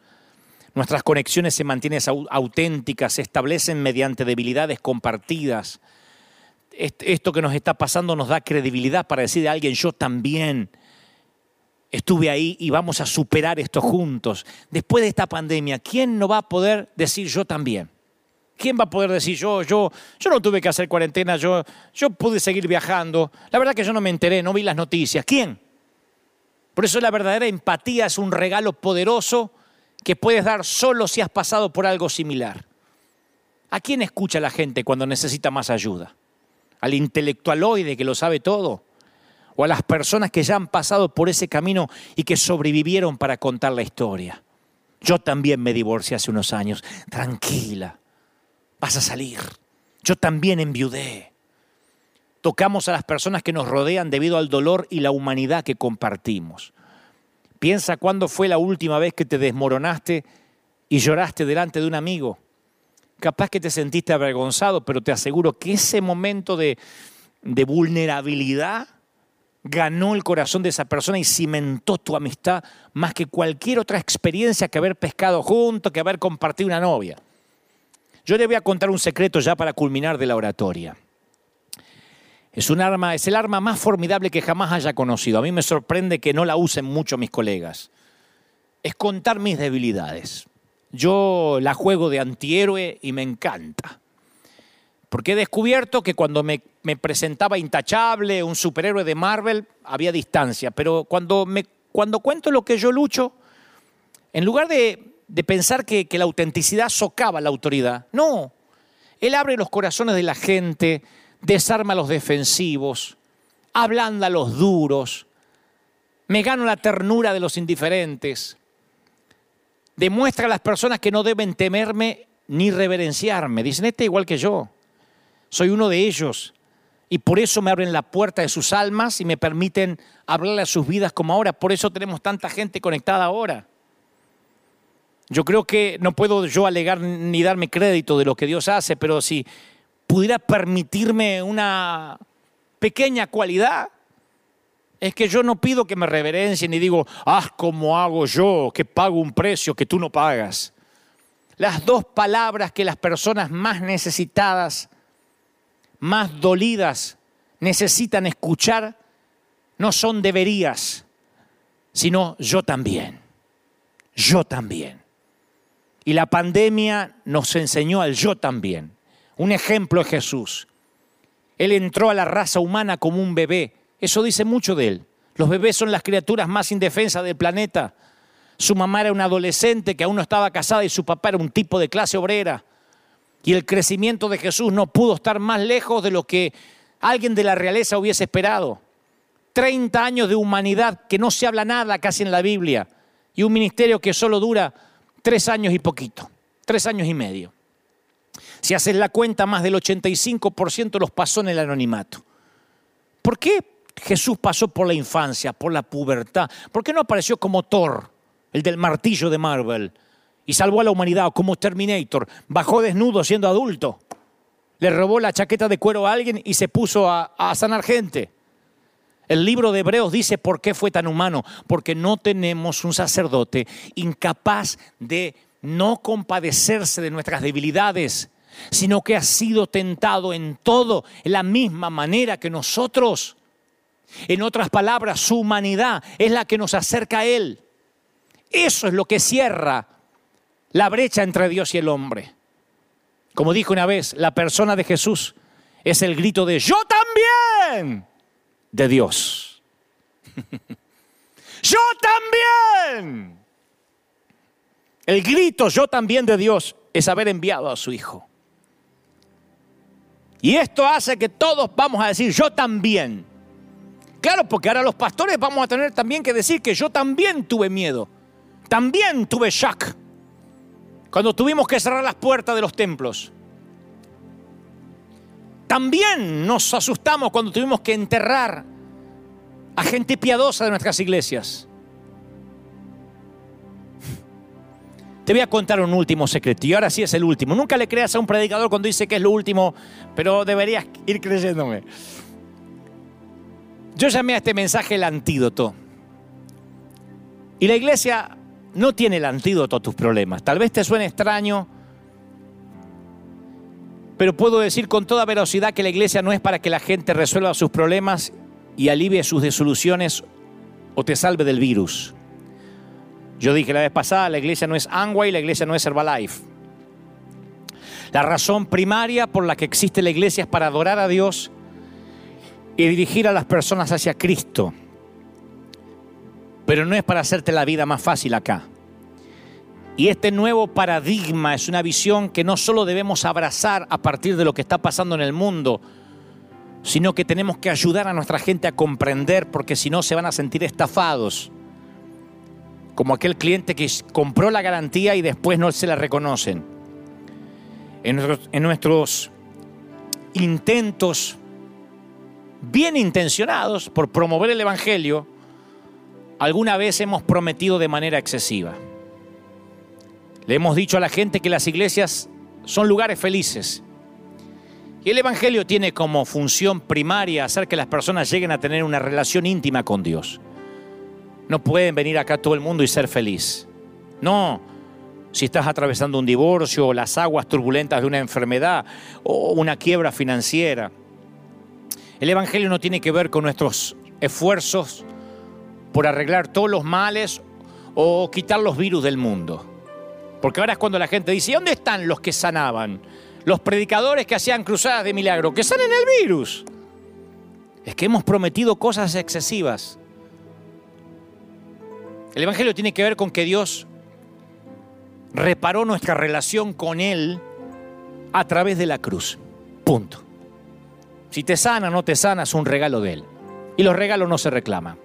Nuestras conexiones se mantienen auténticas, se establecen mediante debilidades compartidas. Esto que nos está pasando nos da credibilidad para decir a alguien, yo también estuve ahí y vamos a superar esto juntos. Después de esta pandemia, ¿quién no va a poder decir yo también? ¿Quién va a poder decir yo, yo, yo no tuve que hacer cuarentena, yo, yo pude seguir viajando? La verdad que yo no me enteré, no vi las noticias. ¿Quién? Por eso la verdadera empatía es un regalo poderoso que puedes dar solo si has pasado por algo similar. ¿A quién escucha la gente cuando necesita más ayuda? ¿Al intelectualoide que lo sabe todo? O a las personas que ya han pasado por ese camino y que sobrevivieron para contar la historia. Yo también me divorcié hace unos años. Tranquila, vas a salir. Yo también enviudé. Tocamos a las personas que nos rodean debido al dolor y la humanidad que compartimos. Piensa cuándo fue la última vez que te desmoronaste y lloraste delante de un amigo. Capaz que te sentiste avergonzado, pero te aseguro que ese momento de, de vulnerabilidad ganó el corazón de esa persona y cimentó tu amistad más que cualquier otra experiencia que haber pescado juntos, que haber compartido una novia. Yo le voy a contar un secreto ya para culminar de la oratoria. Es un arma, es el arma más formidable que jamás haya conocido. A mí me sorprende que no la usen mucho mis colegas. Es contar mis debilidades. Yo la juego de antihéroe y me encanta. Porque he descubierto que cuando me, presentaba intachable, un superhéroe de Marvel, había distancia. Pero cuando, cuento lo que yo lucho, en lugar de, pensar que, que la autenticidad socava la autoridad, no. Él abre los corazones de la gente, desarma a los defensivos, ablanda a los duros, me gano la ternura de los indiferentes, demuestra a las personas que no deben temerme ni reverenciarme. Dicen, este igual que yo soy uno de ellos. Y por eso me abren la puerta de sus almas y me permiten hablarle a sus vidas como ahora. Por eso tenemos tanta gente conectada ahora. Yo creo que no puedo yo alegar ni darme crédito de lo que Dios hace, pero si pudiera permitirme una pequeña cualidad, es que yo no pido que me reverencien ni digo, haz como hago yo, que pago un precio que tú no pagas. Las dos palabras que las personas más necesitadas más dolidas necesitan escuchar no son deberías, sino yo también, yo también. Y la pandemia nos enseñó al yo también. Un ejemplo es Jesús. Él entró a la raza humana como un bebé. Eso dice mucho de él. Los bebés son las criaturas más indefensas del planeta. Su mamá era una adolescente que aún no estaba casada y su papá era un tipo de clase obrera. Y el crecimiento de Jesús no pudo estar más lejos de lo que alguien de la realeza hubiese esperado. 30 años de humanidad que no se habla nada casi en la Biblia y un ministerio que solo dura tres años y poquito, tres años y medio. Si haces la cuenta, más del 85% los pasó en el anonimato. ¿Por qué Jesús pasó por la infancia, por la pubertad? ¿Por qué no apareció como Thor, el del martillo de Marvel? Y salvó a la humanidad como Terminator. Bajó desnudo siendo adulto. Le robó la chaqueta de cuero a alguien y se puso a, sanar gente. El libro de Hebreos dice por qué fue tan humano. Porque no tenemos un sacerdote incapaz de no compadecerse de nuestras debilidades, sino que ha sido tentado en todo, en la misma manera que nosotros. En otras palabras, su humanidad es la que nos acerca a Él. Eso es lo que cierra la brecha entre Dios y el hombre. Como dijo una vez, la persona de Jesús es el grito de yo también de Dios. yo también. El grito yo también de Dios es haber enviado a su Hijo. Y esto hace que todos vamos a decir yo también. Claro, porque ahora los pastores vamos a tener también que decir que yo también tuve miedo. También tuve shock cuando tuvimos que cerrar las puertas de los templos. También nos asustamos cuando tuvimos que enterrar a gente piadosa de nuestras iglesias. Te voy a contar un último secreto, y ahora sí es el último. Nunca le creas a un predicador cuando dice que es lo último, pero deberías ir creyéndome. Yo llamé a este mensaje el antídoto. Y la iglesia no tiene el antídoto a tus problemas. Tal vez te suene extraño, pero puedo decir con toda velocidad que la iglesia no es para que la gente resuelva sus problemas y alivie sus desoluciones o te salve del virus. Yo dije la vez pasada, la iglesia no es y la iglesia no es Herbalife. La razón primaria por la que existe la iglesia es para adorar a Dios y dirigir a las personas hacia Cristo pero no es para hacerte la vida más fácil acá. Y este nuevo paradigma es una visión que no solo debemos abrazar a partir de lo que está pasando en el mundo, sino que tenemos que ayudar a nuestra gente a comprender porque si no se van a sentir estafados. Como aquel cliente que compró la garantía y después no se la reconocen. En nuestros, en nuestros intentos bien intencionados por promover el Evangelio, alguna vez hemos prometido de manera excesiva. Le hemos dicho a la gente que las iglesias son lugares felices. Y el Evangelio tiene como función primaria hacer que las personas lleguen a tener una relación íntima con Dios. No pueden venir acá todo el mundo y ser feliz. No, si estás atravesando un divorcio o las aguas turbulentas de una enfermedad o una quiebra financiera. El Evangelio no tiene que ver con nuestros esfuerzos por arreglar todos los males o quitar los virus del mundo. Porque ahora es cuando la gente dice, ¿dónde están los que sanaban? Los predicadores que hacían cruzadas de milagro, que sanen el virus. Es que hemos prometido cosas excesivas. El Evangelio tiene que ver con que Dios reparó nuestra relación con Él a través de la cruz. Punto. Si te sana o no te sana, es un regalo de Él. Y los regalos no se reclaman.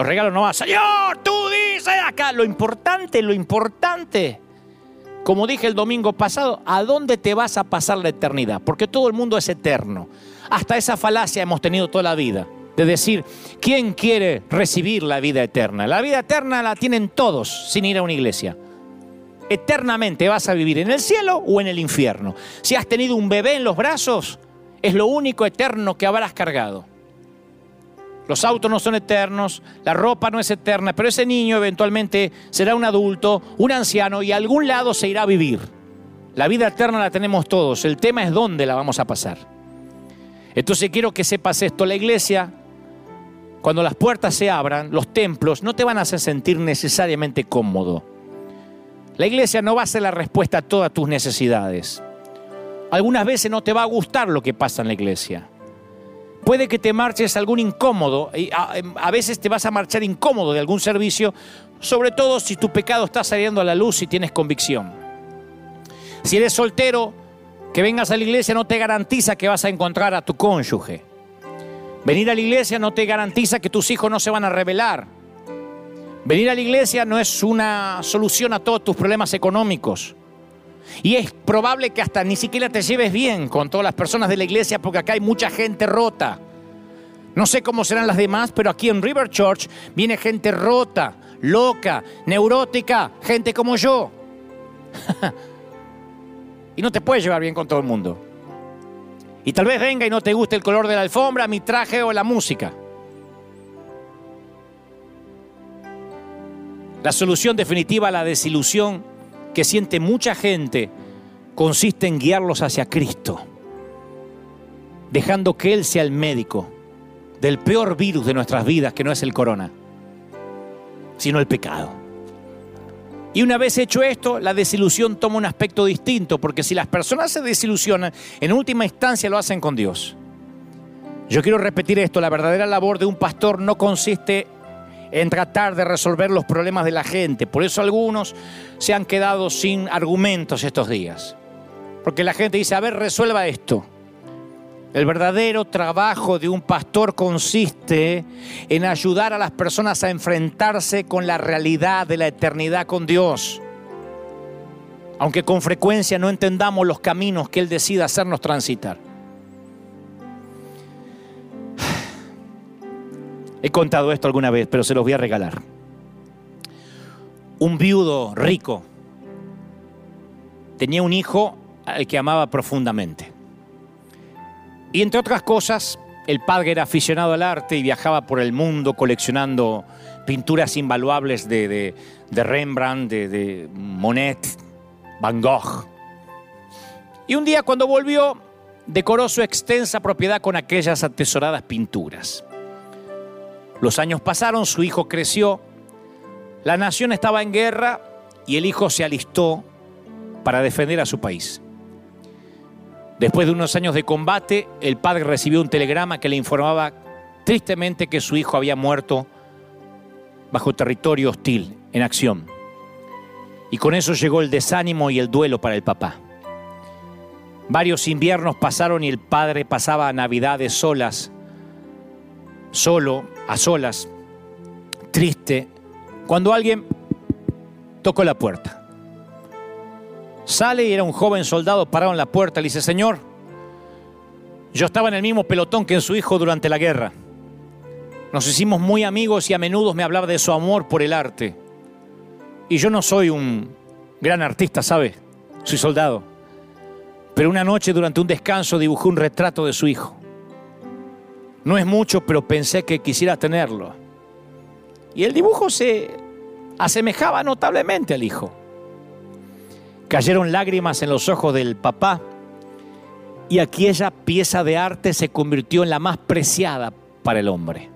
Los regalos no van, Señor, tú dices acá. Lo importante, lo importante, como dije el domingo pasado, ¿a dónde te vas a pasar la eternidad? Porque todo el mundo es eterno. Hasta esa falacia hemos tenido toda la vida. De decir, ¿quién quiere recibir la vida eterna? La vida eterna la tienen todos sin ir a una iglesia. Eternamente vas a vivir en el cielo o en el infierno. Si has tenido un bebé en los brazos, es lo único eterno que habrás cargado. Los autos no son eternos, la ropa no es eterna, pero ese niño eventualmente será un adulto, un anciano y a algún lado se irá a vivir. La vida eterna la tenemos todos, el tema es dónde la vamos a pasar. Entonces quiero que sepas esto, la iglesia, cuando las puertas se abran, los templos no te van a hacer sentir necesariamente cómodo. La iglesia no va a ser la respuesta a todas tus necesidades. Algunas veces no te va a gustar lo que pasa en la iglesia. Puede que te marches algún incómodo, y em, a, veces te vas a marchar incómodo de algún servicio, sobre todo si tu pecado está saliendo a la luz y tienes convicción. Si eres soltero, que vengas a la iglesia no te garantiza que vas a encontrar a tu cónyuge. Venir a la iglesia no te garantiza que tus hijos no se van a rebelar. Venir a la iglesia no es una solución a todos tus problemas económicos. Y es probable que hasta ni siquiera te lleves bien con todas las personas de la iglesia porque acá hay mucha gente rota. No sé cómo serán las demás, pero aquí en River Church viene gente rota, loca, neurótica, gente como yo. y no te puedes llevar bien con todo el mundo. Y tal vez venga y no te guste el color de la alfombra, mi traje o la música. La solución definitiva a la desilusión que siente mucha gente consiste en guiarlos hacia Cristo, dejando que Él sea el médico del peor virus de nuestras vidas, que no es el corona, sino el pecado. Y una vez hecho esto, la desilusión toma un aspecto distinto, porque si las personas se desilusionan, en última instancia lo hacen con Dios. Yo quiero repetir esto, la verdadera labor de un pastor no consiste en tratar de resolver los problemas de la gente. Por eso algunos se han quedado sin argumentos estos días. Porque la gente dice, a ver, resuelva esto. El verdadero trabajo de un pastor consiste en ayudar a las personas a enfrentarse con la realidad de la eternidad con Dios. Aunque con frecuencia no entendamos los caminos que Él decida hacernos transitar. He contado esto alguna vez, pero se los voy a regalar. Un viudo rico tenía un hijo al que amaba profundamente. Y entre otras cosas, el padre era aficionado al arte y viajaba por el mundo coleccionando pinturas invaluables de, Rembrandt, de, de Monet, Van Gogh. Y un día cuando volvió, decoró su extensa propiedad con aquellas atesoradas pinturas. Los años pasaron, su hijo creció, la nación estaba en guerra y el hijo se alistó para defender a su país. Después de unos años de combate, el padre recibió un telegrama que le informaba tristemente que su hijo había muerto bajo territorio hostil, en acción. Y con eso llegó el desánimo y el duelo para el papá. Varios inviernos pasaron y el padre pasaba navidades solas, solo, a solas, triste, cuando alguien tocó la puerta. Sale y era un joven soldado parado en la puerta. Le dice, Señor, yo estaba en el mismo pelotón que en su hijo durante la guerra. Nos hicimos muy amigos y a menudo me hablaba de su amor por el arte. Y yo no soy un gran artista, ¿sabe? Soy soldado. Pero una noche durante un descanso dibujé un retrato de su hijo. No es mucho, pero pensé que quisiera tenerlo. Y el dibujo se asemejaba notablemente al hijo. Cayeron lágrimas en los ojos del papá y aquella pieza de arte se convirtió en la más preciada para el hombre.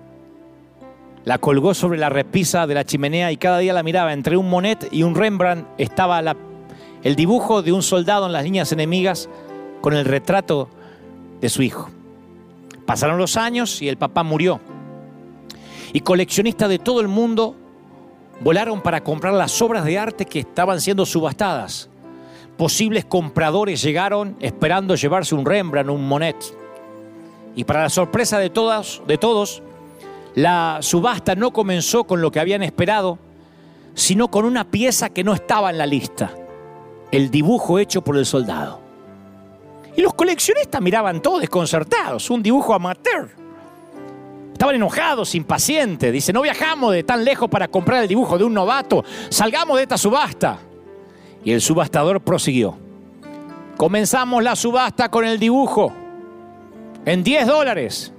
La colgó sobre la repisa de la chimenea y cada día la miraba. Entre un Monet y un Rembrandt estaba el dibujo de un soldado en las líneas enemigas con el retrato de su hijo. Pasaron los años y el papá murió. Y coleccionistas de todo el mundo volaron para comprar las obras de arte que estaban siendo subastadas posibles compradores llegaron esperando llevarse un Rembrandt, un Monet. Y para la sorpresa de, todas, de todos, la subasta no comenzó con lo que habían esperado, sino con una pieza que no estaba en la lista, el dibujo hecho por el soldado. Y los coleccionistas miraban todos desconcertados, un dibujo amateur. Estaban enojados, impacientes. Dice, no viajamos de tan lejos para comprar el dibujo de un novato. Salgamos de esta subasta. Y el subastador prosiguió. Comenzamos la subasta con el dibujo en 10 dólares.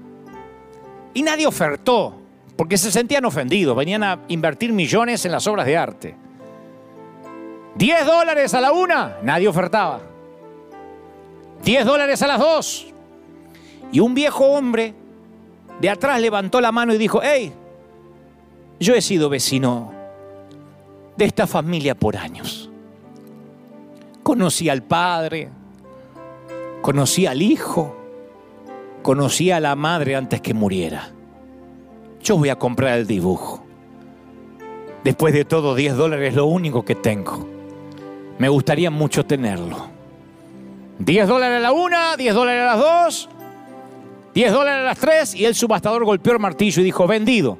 Y nadie ofertó, porque se sentían ofendidos, venían a invertir millones en las obras de arte. 10 dólares a la una, nadie ofertaba. 10 dólares a las dos. Y un viejo hombre de atrás levantó la mano y dijo, hey, yo he sido vecino de esta familia por años. Conocí al Padre, conocí al Hijo, conocí a la Madre antes que muriera. Yo voy a comprar el dibujo. Después de todo, 10 dólares es lo único que tengo. Me gustaría mucho tenerlo. 10 dólares a la una, 10 dólares a las dos, 10 dólares a las tres y el subastador golpeó el martillo y dijo, vendido.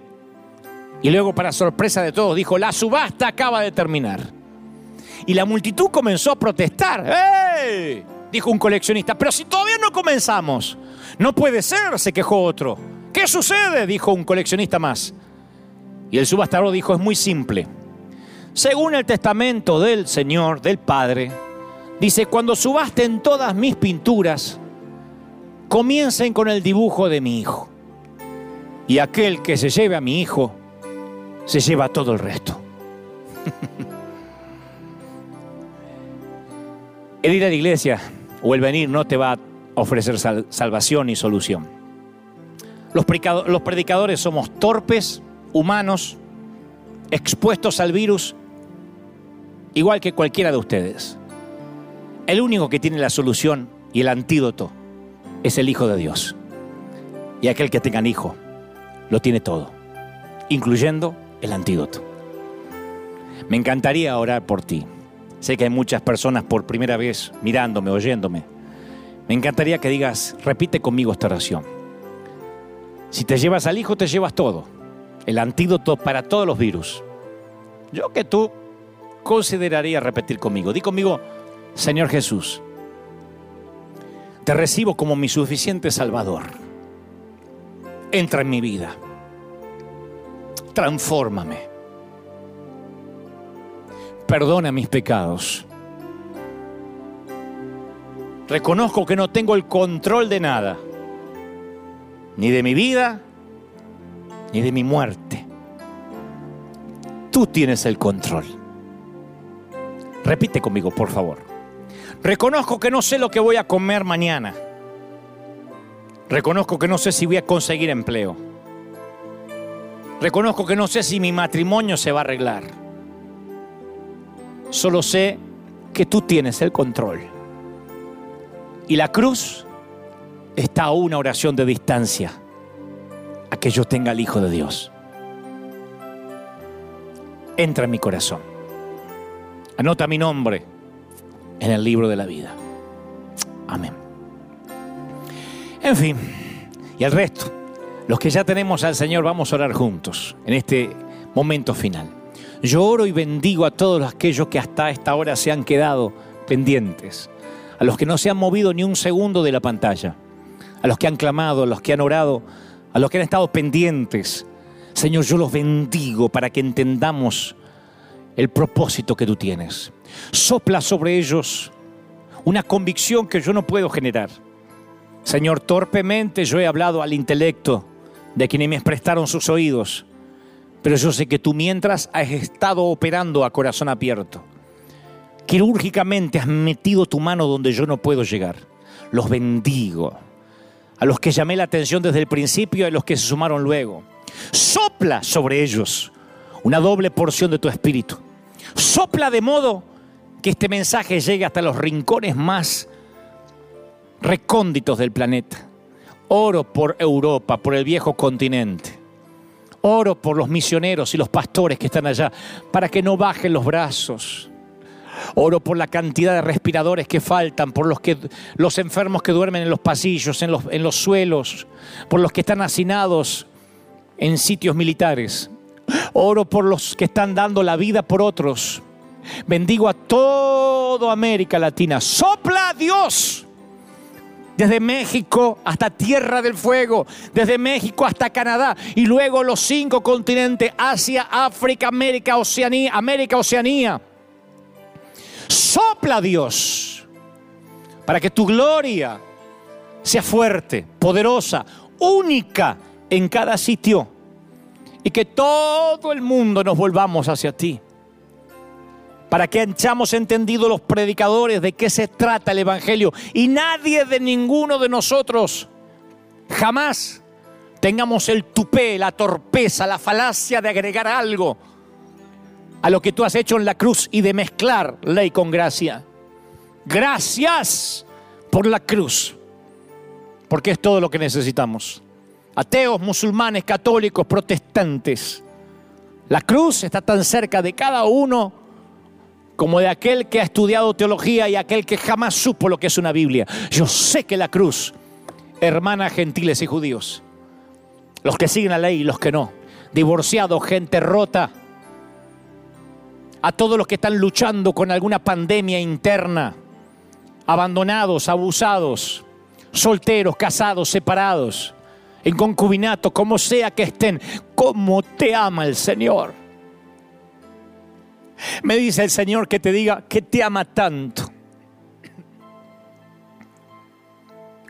Y luego, para sorpresa de todos, dijo, la subasta acaba de terminar. Y la multitud comenzó a protestar. ¡Eh! Dijo un coleccionista, pero si todavía no comenzamos. No puede ser, se quejó otro. ¿Qué sucede? Dijo un coleccionista más. Y el subastador dijo, es muy simple. Según el testamento del Señor, del Padre, dice, cuando subasten todas mis pinturas, comiencen con el dibujo de mi hijo. Y aquel que se lleve a mi hijo, se lleva todo el resto. el ir a la iglesia o el venir no te va a ofrecer salvación ni solución. Los, los predicadores somos torpes, humanos, expuestos al virus, igual que cualquiera de ustedes. El único que tiene la solución y el antídoto es el Hijo de Dios. Y aquel que tenga hijo lo tiene todo, incluyendo el antídoto. Me encantaría orar por ti. Sé que hay muchas personas por primera vez mirándome, oyéndome. Me encantaría que digas, repite conmigo esta oración. Si te llevas al Hijo, te llevas todo. El antídoto para todos los virus. Yo que tú consideraría repetir conmigo. Di conmigo, Señor Jesús, te recibo como mi suficiente Salvador. Entra en mi vida. Transfórmame. Perdona mis pecados. Reconozco que no tengo el control de nada. Ni de mi vida, ni de mi muerte. Tú tienes el control. Repite conmigo, por favor. Reconozco que no sé lo que voy a comer mañana. Reconozco que no sé si voy a conseguir empleo. Reconozco que no sé si mi matrimonio se va a arreglar. Solo sé que tú tienes el control. Y la cruz está a una oración de distancia a que yo tenga al Hijo de Dios. Entra en mi corazón. Anota mi nombre en el libro de la vida. Amén. En fin, y el resto, los que ya tenemos al Señor, vamos a orar juntos en este momento final. Yo oro y bendigo a todos aquellos que hasta esta hora se han quedado pendientes, a los que no se han movido ni un segundo de la pantalla, a los que han clamado, a los que han orado, a los que han estado pendientes. Señor, yo los bendigo para que entendamos el propósito que tú tienes sopla sobre ellos una convicción que yo no puedo generar. Señor, torpemente yo he hablado al intelecto de quienes me prestaron sus oídos, pero yo sé que tú mientras has estado operando a corazón abierto. Quirúrgicamente has metido tu mano donde yo no puedo llegar. Los bendigo. A los que llamé la atención desde el principio y a los que se sumaron luego. Sopla sobre ellos una doble porción de tu espíritu. Sopla de modo que este mensaje llegue hasta los rincones más recónditos del planeta. Oro por Europa, por el viejo continente. Oro por los misioneros y los pastores que están allá, para que no bajen los brazos. Oro por la cantidad de respiradores que faltan, por los, que, los enfermos que duermen en los pasillos, en los, en los suelos, por los que están hacinados en sitios militares. Oro por los que están dando la vida por otros. Bendigo a toda América Latina. Sopla Dios. Desde México hasta Tierra del Fuego, desde México hasta Canadá y luego los cinco continentes, Asia, África, América, Oceanía, América, Oceanía. Sopla Dios para que tu gloria sea fuerte, poderosa, única en cada sitio y que todo el mundo nos volvamos hacia ti para que hayamos entendido los predicadores de qué se trata el Evangelio y nadie de ninguno de nosotros jamás tengamos el tupé, la torpeza, la falacia de agregar algo a lo que tú has hecho en la cruz y de mezclar ley con gracia. Gracias por la cruz, porque es todo lo que necesitamos. Ateos, musulmanes, católicos, protestantes. La cruz está tan cerca de cada uno como de aquel que ha estudiado teología y aquel que jamás supo lo que es una Biblia. Yo sé que la cruz, hermana gentiles y judíos, los que siguen la ley y los que no, divorciados, gente rota, a todos los que están luchando con alguna pandemia interna, abandonados, abusados, solteros, casados, separados, en concubinato, como sea que estén, como te ama el Señor. Me dice el Señor que te diga que te ama tanto.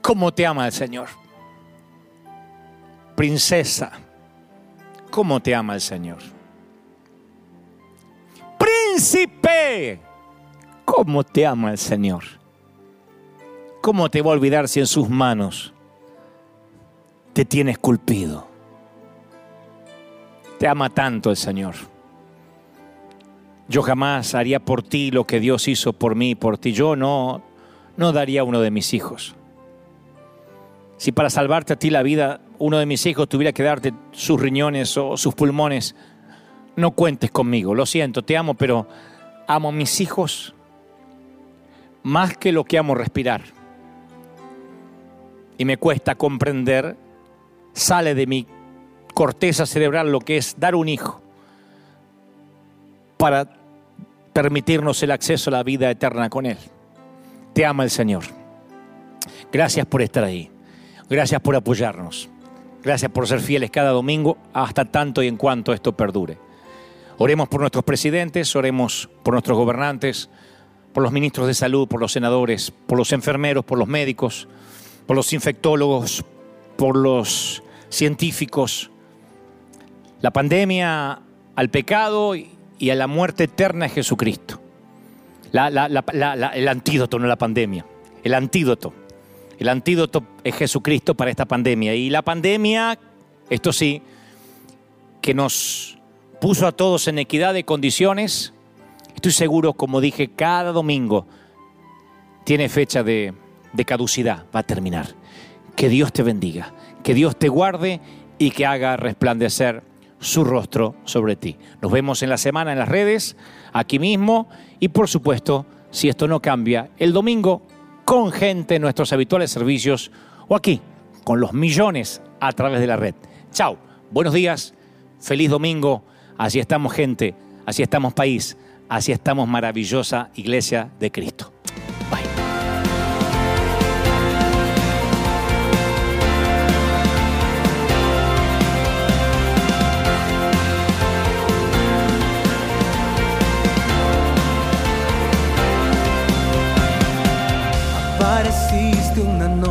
¿Cómo te ama el Señor? Princesa, ¿cómo te ama el Señor? Príncipe, ¿cómo te ama el Señor? ¿Cómo te va a olvidar si en sus manos te tiene esculpido? Te ama tanto el Señor. Yo jamás haría por ti lo que Dios hizo por mí, por ti. Yo no, no daría uno de mis hijos. Si para salvarte a ti la vida, uno de mis hijos tuviera que darte sus riñones o sus pulmones, no cuentes conmigo. Lo siento, te amo, pero amo a mis hijos más que lo que amo respirar. Y me cuesta comprender, sale de mi corteza cerebral lo que es dar un hijo para permitirnos el acceso a la vida eterna con Él. Te ama el Señor. Gracias por estar ahí. Gracias por apoyarnos. Gracias por ser fieles cada domingo hasta tanto y en cuanto esto perdure. Oremos por nuestros presidentes, oremos por nuestros gobernantes, por los ministros de salud, por los senadores, por los enfermeros, por los médicos, por los infectólogos, por los científicos. La pandemia al pecado y a la muerte eterna es Jesucristo. el antídoto, no la pandemia. El antídoto. El antídoto es Jesucristo para esta pandemia. Y la pandemia, esto sí, que nos puso a todos en equidad de condiciones, estoy seguro, como dije, cada domingo tiene fecha de, de caducidad, va a terminar. Que Dios te bendiga, que Dios te guarde y que haga resplandecer su rostro sobre ti. Nos vemos en la semana en las redes, aquí mismo y por supuesto, si esto no cambia, el domingo con gente en nuestros habituales servicios o aquí con los millones a través de la red. Chao, buenos días, feliz domingo, así estamos gente, así estamos país, así estamos maravillosa iglesia de Cristo.